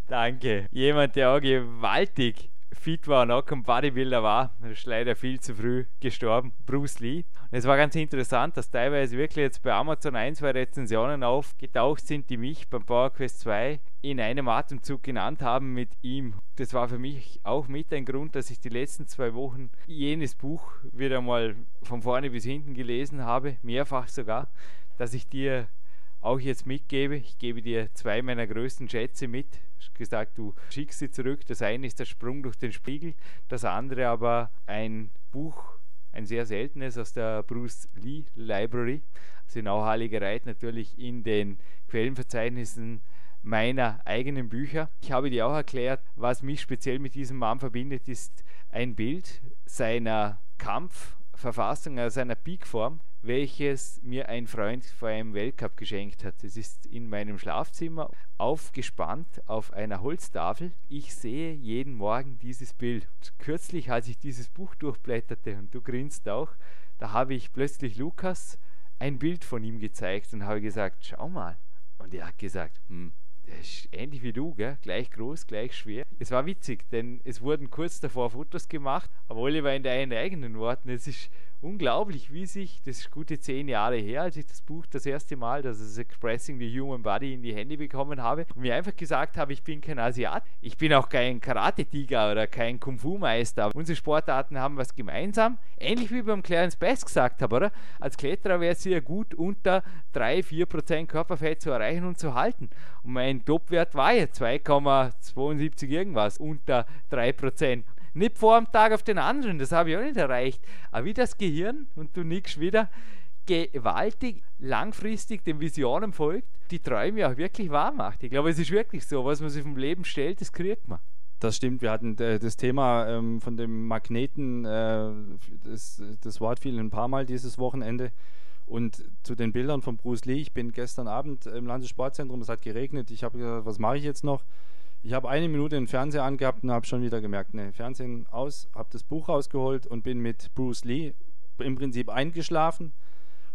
Danke. Jemand, der auch gewaltig fit war und auch kein Bodybuilder war. Er ist leider viel zu früh gestorben, Bruce Lee. Und es war ganz interessant, dass teilweise wirklich jetzt bei Amazon ein, zwei Rezensionen aufgetaucht sind, die mich beim Power Quest 2 in einem Atemzug genannt haben mit ihm. Das war für mich auch mit ein Grund, dass ich die letzten zwei Wochen jenes Buch wieder mal von vorne bis hinten gelesen habe, mehrfach sogar, dass ich dir auch jetzt mitgebe. Ich gebe dir zwei meiner größten Schätze mit. Ich gesagt, du schickst sie zurück. Das eine ist der Sprung durch den Spiegel, das andere aber ein Buch, ein sehr seltenes aus der Bruce Lee Library. Also in Auhaligkeit natürlich in den Quellenverzeichnissen meiner eigenen Bücher. Ich habe dir auch erklärt, was mich speziell mit diesem Mann verbindet, ist ein Bild seiner Kampfverfassung, also seiner Peakform welches mir ein Freund vor einem Weltcup geschenkt hat. Es ist in meinem Schlafzimmer aufgespannt auf einer Holztafel. Ich sehe jeden Morgen dieses Bild. Kürzlich, als ich dieses Buch durchblätterte und du grinst auch, da habe ich plötzlich Lukas ein Bild von ihm gezeigt und habe gesagt, schau mal. Und er hat gesagt, hm, ähnlich wie du, gell? gleich groß, gleich schwer. Es war witzig, denn es wurden kurz davor Fotos gemacht, aber Oliver in deinen eigenen Worten, es ist unglaublich, wie sich, das ist gute zehn Jahre her, als ich das Buch das erste Mal, das ist Expressing the Human Body, in die Hände bekommen habe und mir einfach gesagt habe, ich bin kein Asiat, ich bin auch kein Karate-Tiger oder kein Kung-Fu-Meister. Unsere Sportarten haben was gemeinsam, ähnlich wie beim Clarence Bass gesagt habe, oder? Als Kletterer wäre es ja gut, unter 3-4% Körperfett zu erreichen und zu halten. Und mein Topwert war ja 2,72 irgendwas, unter 3%. Nicht vor einem Tag auf den anderen, das habe ich auch nicht erreicht. Aber wie das Gehirn, und du nickst wieder, gewaltig langfristig den Visionen folgt, die Träume auch wirklich wahr macht. Ich glaube, es ist wirklich so, was man sich vom Leben stellt, das kriegt man. Das stimmt, wir hatten äh, das Thema ähm, von dem Magneten, äh, das Wort fiel ein paar Mal dieses Wochenende. Und zu den Bildern von Bruce Lee, ich bin gestern Abend im Landessportzentrum, es hat geregnet, ich habe gesagt, was mache ich jetzt noch? Ich habe eine Minute den Fernseher angehabt und habe schon wieder gemerkt, ne, Fernsehen aus, habe das Buch rausgeholt und bin mit Bruce Lee im Prinzip eingeschlafen.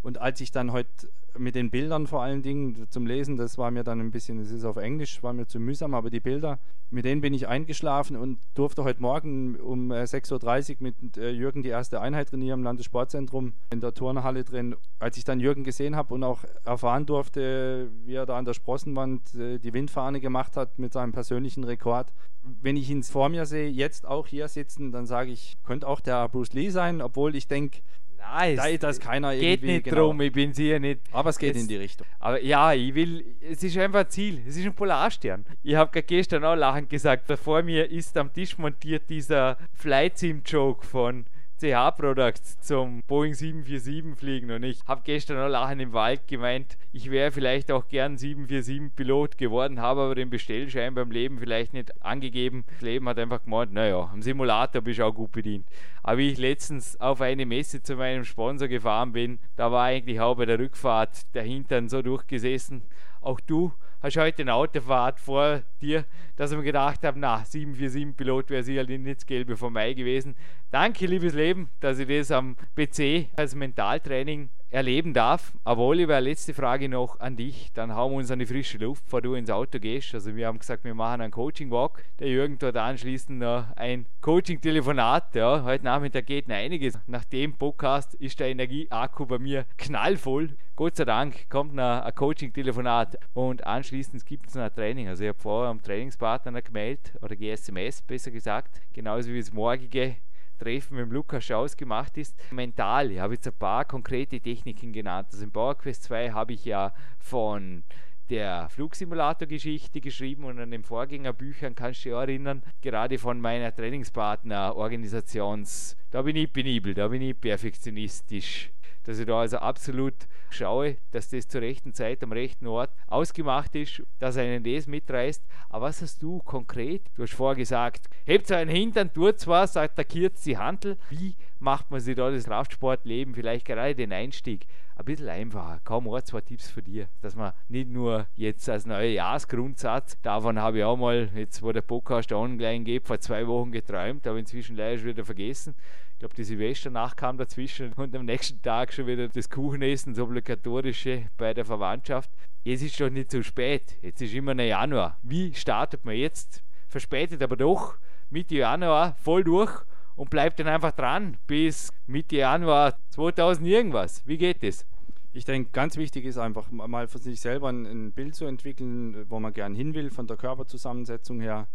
Und als ich dann heute mit den Bildern vor allen Dingen zum Lesen, das war mir dann ein bisschen, es ist auf Englisch, war mir zu mühsam, aber die Bilder, mit denen bin ich eingeschlafen und durfte heute Morgen um 6.30 äh, Uhr mit äh, Jürgen die erste Einheit trainieren im Landessportzentrum in der Turnhalle drin. Als ich dann Jürgen gesehen habe und auch erfahren durfte, wie er da an der Sprossenwand äh, die Windfahne gemacht hat mit seinem persönlichen Rekord, wenn ich ihn vor mir sehe, jetzt auch hier sitzen, dann sage ich, könnte auch der Bruce Lee sein, obwohl ich denke, Nein, da ist das keiner geht nicht genau. drum, ich bin sicher nicht. Aber es geht jetzt, in die Richtung. Aber ja, ich will, es ist einfach ein Ziel, es ist ein Polarstern. Ich habe gestern auch lachend gesagt, vor mir ist am Tisch montiert dieser Flight Sim Joke von CH-Products zum Boeing 747 fliegen und ich habe gestern noch lachen im Wald gemeint, ich wäre vielleicht auch gern 747-Pilot geworden, habe aber den Bestellschein beim Leben vielleicht nicht angegeben. Das Leben hat einfach gemeint, naja, am Simulator bist du auch gut bedient. Aber wie ich letztens auf eine Messe zu meinem Sponsor gefahren bin, da war eigentlich auch bei der Rückfahrt der Hintern so durchgesessen. Auch du hast heute eine Autofahrt vor dir, dass ich mir gedacht habe, na, 747-Pilot wäre sicherlich nicht das Gelbe vom Mai gewesen. Danke, liebes Leben, dass ich das am PC als Mentaltraining erleben darf. Aber Oliver, letzte Frage noch an dich. Dann hauen wir uns an die frische Luft, bevor du ins Auto gehst. Also wir haben gesagt, wir machen einen Coaching-Walk. Der Jürgen dort anschließend noch ein Coaching-Telefonat. Ja, heute Nachmittag geht noch einiges. Nach dem Podcast ist der Energieakku bei mir knallvoll. Gott sei Dank kommt noch ein Coaching-Telefonat und anschließend gibt es noch ein Training. Also ich habe vorher am Trainingspartner gemeldet oder GSMS besser gesagt, genauso wie das morgige Treffen mit dem Lukas Schaus gemacht ist. Mental, ich habe jetzt ein paar konkrete Techniken genannt. Also im PowerQuest 2 habe ich ja von der Flugsimulator-Geschichte geschrieben und an den Vorgängerbüchern kannst du dich erinnern, gerade von meiner Trainingspartner-Organisations, da bin ich penibel, da bin ich perfektionistisch dass ich da also absolut schaue, dass das zur rechten Zeit am rechten Ort ausgemacht ist, dass einen das mitreißt. Aber was hast du konkret? Du hast vorher gesagt, hebt einen Hintern, tut was, attackiert die Handel. Wie macht man sich da das Kraftsportleben, vielleicht gerade den Einstieg, ein bisschen einfacher? Kaum ein, zwei Tipps für dich, dass man nicht nur jetzt als neuer Jahresgrundsatz, davon habe ich auch mal, jetzt wo der Podcast online geht, vor zwei Wochen geträumt, aber inzwischen leider schon wieder vergessen ich glaube, die Silvesternacht kam dazwischen und am nächsten Tag schon wieder das Kuchenessen, das obligatorische bei der Verwandtschaft. Jetzt ist doch nicht zu spät. Jetzt ist immer der Januar. Wie startet man jetzt? Verspätet, aber doch Mitte Januar voll durch und bleibt dann einfach dran bis Mitte Januar 2000 irgendwas. Wie geht das? Ich denke, ganz wichtig ist einfach mal für sich selber ein, ein, Bild zu entwickeln, wo man gern hin will, von der Körperzusammensetzung her.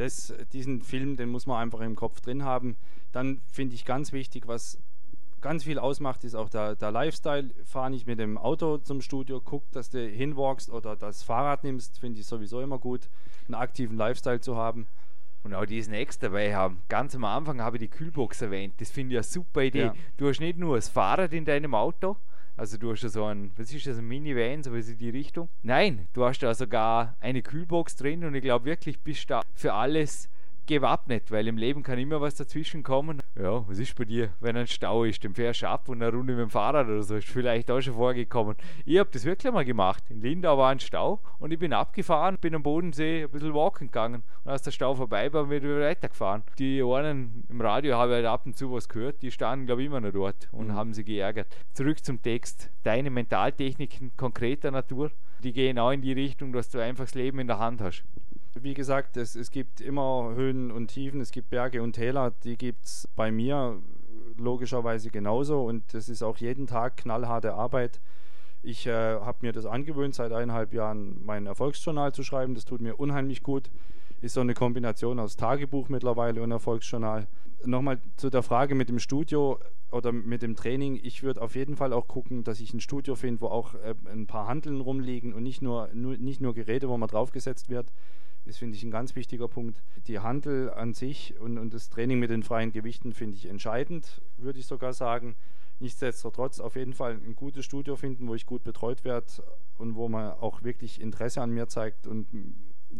Das, diesen Film, den muss man einfach im Kopf drin haben. Dann finde ich ganz wichtig, was ganz viel ausmacht, ist auch der, der Lifestyle. Fahr nicht mit dem Auto zum Studio, guck, dass du hinwalkst oder das Fahrrad nimmst, finde ich sowieso immer gut, einen aktiven Lifestyle zu haben. Und auch diesen Next dabei haben. Ganz am Anfang habe ich die Kühlbox erwähnt. Das finde ich eine super Idee. Ja. Du hast nicht nur das Fahrrad in deinem Auto, also du hast ja so ein, was ist das, ein Minivan, so in die Richtung. Nein, du hast da sogar eine Kühlbox drin und ich glaube wirklich, bist da für alles gewappnet, weil im Leben kann immer was dazwischen kommen. Ja, was ist bei dir, wenn ein Stau ist? Dann fährst du ab und eine Runde mit dem Fahrrad oder so. Ist vielleicht auch schon vorgekommen. Ich habe das wirklich mal gemacht. In Lindau war ein Stau und ich bin abgefahren, bin am Bodensee ein bisschen walken gegangen. Und als der Stau vorbei war, bin ich wieder weitergefahren. Die einen im Radio habe ich halt ab und zu was gehört, die standen, glaube ich, immer noch dort und mhm. haben sie geärgert. Zurück zum Text. Deine Mentaltechniken konkreter Natur, die gehen auch in die Richtung, dass du einfach das Leben in der Hand hast wie gesagt, es, es gibt immer Höhen und Tiefen, es gibt Berge und Täler, die gibt es bei mir logischerweise genauso und das ist auch jeden Tag knallharte Arbeit. Ich äh, habe mir das angewöhnt, seit eineinhalb Jahren mein Erfolgsjournal zu schreiben. Das tut mir unheimlich gut. Ist so eine Kombination aus Tagebuch mittlerweile und Erfolgsjournal. Nochmal zu der Frage mit dem Studio oder mit dem Training. Ich würde auf jeden Fall auch gucken, dass ich ein Studio finde, wo auch äh, ein paar Handeln rumliegen und nicht nur, nur, nicht nur Geräte, wo man draufgesetzt wird ist, finde ich, ein ganz wichtiger Punkt. Die Handel an sich und, und das Training mit den freien Gewichten finde ich entscheidend, würde ich sogar sagen. Nichtsdestotrotz auf jeden Fall ein gutes Studio finden, wo ich gut betreut werde und wo man auch wirklich Interesse an mir zeigt. Und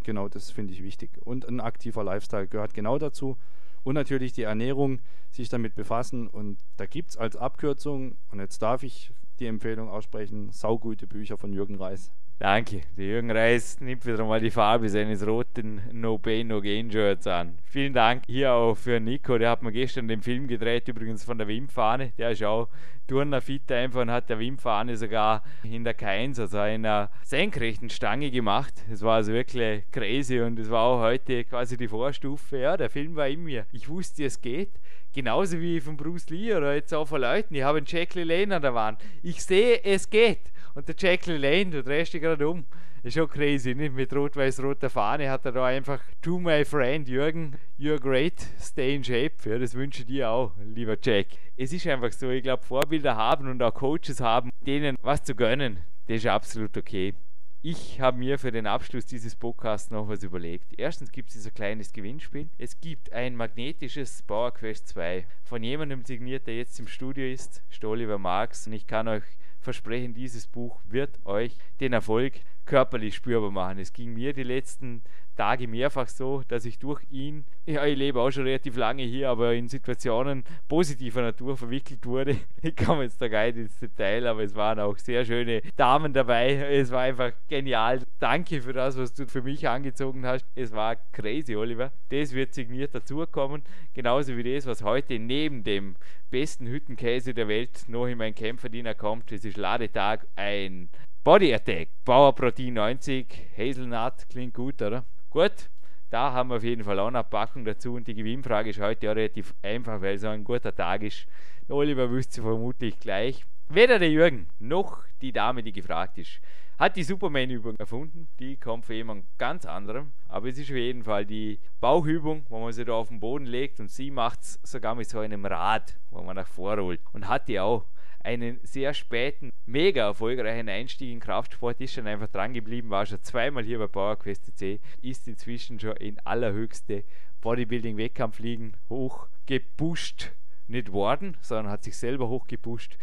genau das finde ich wichtig. Und ein aktiver Lifestyle gehört genau dazu. Und natürlich die Ernährung, sich damit befassen. Und da gibt es als Abkürzung, und jetzt darf ich die Empfehlung aussprechen, saugute Bücher von Jürgen Reis. Danke. Der Jürgen Reis nimmt wieder mal die Farbe seines roten No Pain No Gain Shirts an. Vielen Dank hier auch für Nico. Der hat mir gestern den Film gedreht, übrigens von der Wim-Fahne. Der ist auch Turner fit einfach und hat der Wim-Fahne sogar in der K1, also einer senkrechten Stange gemacht. Das war also wirklich crazy und das war auch heute quasi die Vorstufe. Ja, der Film war in mir. Ich wusste, es geht. Genauso wie von Bruce Lee oder jetzt auch von Leuten. Ich habe einen Jack Lane an der Wand. Ich sehe, es geht. Und der Jack Lane, du drehst dich gerade um. Ist schon crazy, nicht? Mit rot-weiß-roter Fahne hat er da einfach To my friend Jürgen, you're great, stay in shape. Ja, das wünsche ich dir auch, lieber Jack. Es ist einfach so, ich glaube, Vorbilder haben und auch Coaches haben, denen was zu gönnen, das ist absolut okay. Ich habe mir für den Abschluss dieses Podcasts noch was überlegt. Erstens gibt es ein kleines Gewinnspiel. Es gibt ein magnetisches Power Quest 2 von jemandem signiert, der jetzt im Studio ist, Stoliver Marx. Und ich kann euch versprechen, dieses Buch wird euch den Erfolg körperlich spürbar machen. Es ging mir die letzten Tage mehrfach so, dass ich durch ihn, ja, ich lebe auch schon relativ lange hier, aber in Situationen positiver Natur verwickelt wurde. Ich komme jetzt da gar nicht ins Detail, aber es waren auch sehr schöne Damen dabei. Es war einfach genial. Danke für das, was du für mich angezogen hast. Es war crazy, Oliver. Das wird signiert dazukommen, genauso wie das, was heute neben dem besten Hüttenkäse der Welt noch in meinen Kämpferdiener kommt. Es ist Ladetag ein Body Attack, Power Protein 90, Hazelnut, klingt gut, oder? Gut, da haben wir auf jeden Fall auch eine Packung dazu und die Gewinnfrage ist heute auch relativ einfach, weil es ein guter Tag ist. Der Oliver wüsste vermutlich gleich. Weder der Jürgen noch die Dame, die gefragt ist, hat die Superman-Übung erfunden. Die kommt von jemand ganz anderem. Aber es ist auf jeden Fall die Bauchübung, wo man sie da auf den Boden legt und sie macht es sogar mit so einem Rad, wo man nach vorrollt. Und hat die auch einen sehr späten, mega erfolgreichen Einstieg in Kraftsport, ist schon einfach dran geblieben, war schon zweimal hier bei PowerQuest C, ist inzwischen schon in allerhöchste Bodybuilding-Wettkampfligen hochgepusht, nicht worden, sondern hat sich selber hochgepusht.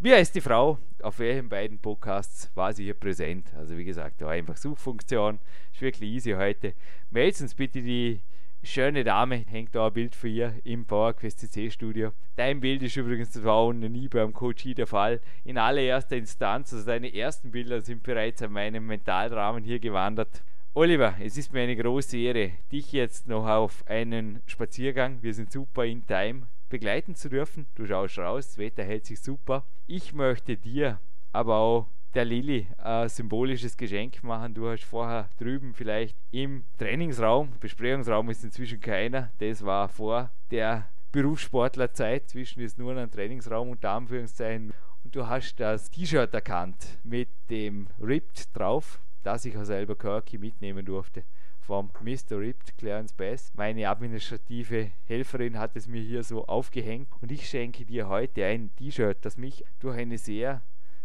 Wie heißt die Frau? Auf welchen beiden Podcasts war sie hier präsent? Also wie gesagt, da einfach Suchfunktion, ist wirklich easy heute. Meldet uns bitte die schöne Dame, hängt da ein Bild für ihr im PowerQuest CC Studio. Dein Bild ist übrigens, das war auch nie beim Coach der Fall. In allererster Instanz, also deine ersten Bilder sind bereits an meinem Mentalrahmen hier gewandert. Oliver, es ist mir eine große Ehre, dich jetzt noch auf einen Spaziergang, wir sind super in Time, begleiten zu dürfen. Du schaust raus, das Wetter hält sich super. Ich möchte dir aber auch der Lilly ein symbolisches Geschenk machen. Du hast vorher drüben vielleicht im Trainingsraum, Besprechungsraum ist inzwischen keiner, das war vor der Berufssportlerzeit, zwischen ist nur ein Trainingsraum unter Anführungszeichen und du hast das T-Shirt erkannt mit dem Ripped drauf, das ich selber Kirky mitnehmen durfte vom Mr. Ripped Clarence Bass. Meine administrative Helferin hat es mir hier so aufgehängt und ich schenke dir heute ein T-Shirt, das mich durch eine sehr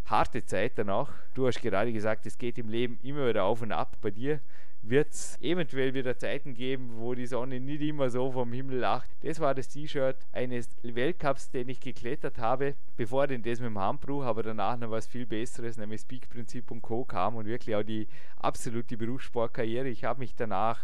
harte Zeit danach, du hast gerade gesagt, es geht im Leben immer wieder auf und ab. Bei dir wird es eventuell wieder Zeiten geben, wo die Sonne nicht immer so vom Himmel lacht. Das war das T-Shirt eines Weltcups, den ich geklettert habe, bevor denn das mit dem Handbruch, aber danach noch was viel Besseres, nämlich Speak Prinzip und Co. kam und wirklich auch die absolute Berufssportkarriere. Ich habe mich danach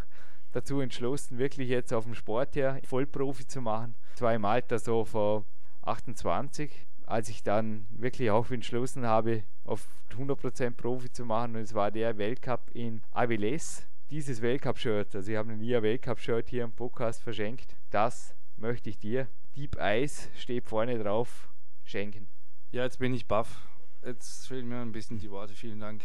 dazu entschlossen, wirklich jetzt auf dem Sport her Vollprofi zu machen. Zwar im Alter so vor 28, als ich dann wirklich auch entschlossen habe, auf 100% Profi zu machen. Und es war der Weltcup in Avilés dieses Weltcup-Shirt, also ich habe nie ein Weltcup-Shirt hier im Podcast verschenkt, das möchte ich dir, Deep Ice steht vorne drauf, schenken. Ja, jetzt bin ich baff. Jetzt fehlen mir ein bisschen die Worte. Vielen Dank.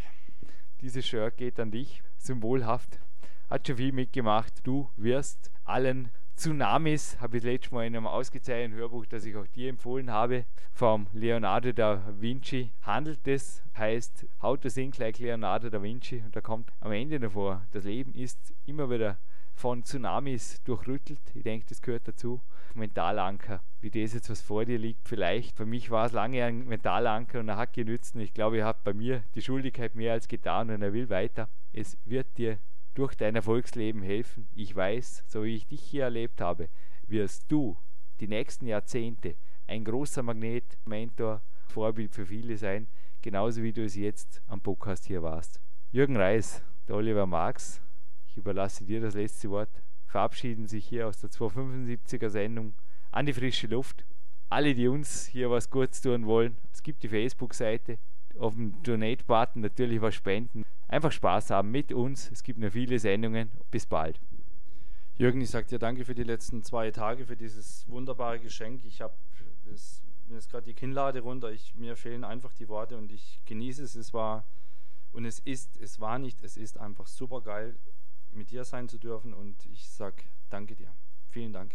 Dieses Shirt geht an dich, symbolhaft. Hat schon viel mitgemacht. Du wirst allen Tsunamis, habe ich letztes Mal in einem ausgezeichneten Hörbuch, das ich auch dir empfohlen habe, vom Leonardo da Vinci handelt es, heißt How to Think Like Leonardo da Vinci und da kommt am Ende davor, das Leben ist immer wieder von Tsunamis durchrüttelt. Ich denke, das gehört dazu. Mentalanker, wie das jetzt, was vor dir liegt, vielleicht. Für mich war es lange ein Mentalanker und er hat genützt. Und ich glaube, er hat bei mir die Schuldigkeit mehr als getan und er will weiter. Es wird dir durch dein Erfolgsleben helfen. Ich weiß, so wie ich dich hier erlebt habe, wirst du die nächsten Jahrzehnte ein großer Magnet, Mentor, Vorbild für viele sein, genauso wie du es jetzt am Podcast hier warst. Jürgen Reis, der Oliver Marx, ich überlasse dir das letzte Wort, verabschieden sich hier aus der 275er Sendung an die frische Luft. Alle, die uns hier was Gutes tun wollen, es gibt die Facebook-Seite, auf dem Donate-Button natürlich was spenden. Einfach Spaß haben mit uns. Es gibt noch viele Sendungen. Bis bald. Jürgen, ich sage dir danke für die letzten zwei Tage, für dieses wunderbare Geschenk. Ich habe mir ist gerade die Kinnlade runter. Ich, mir fehlen einfach die Worte und ich genieße es. Es war und es ist, es war nicht, es ist einfach super geil, mit dir sein zu dürfen und ich sage danke dir. Vielen Dank.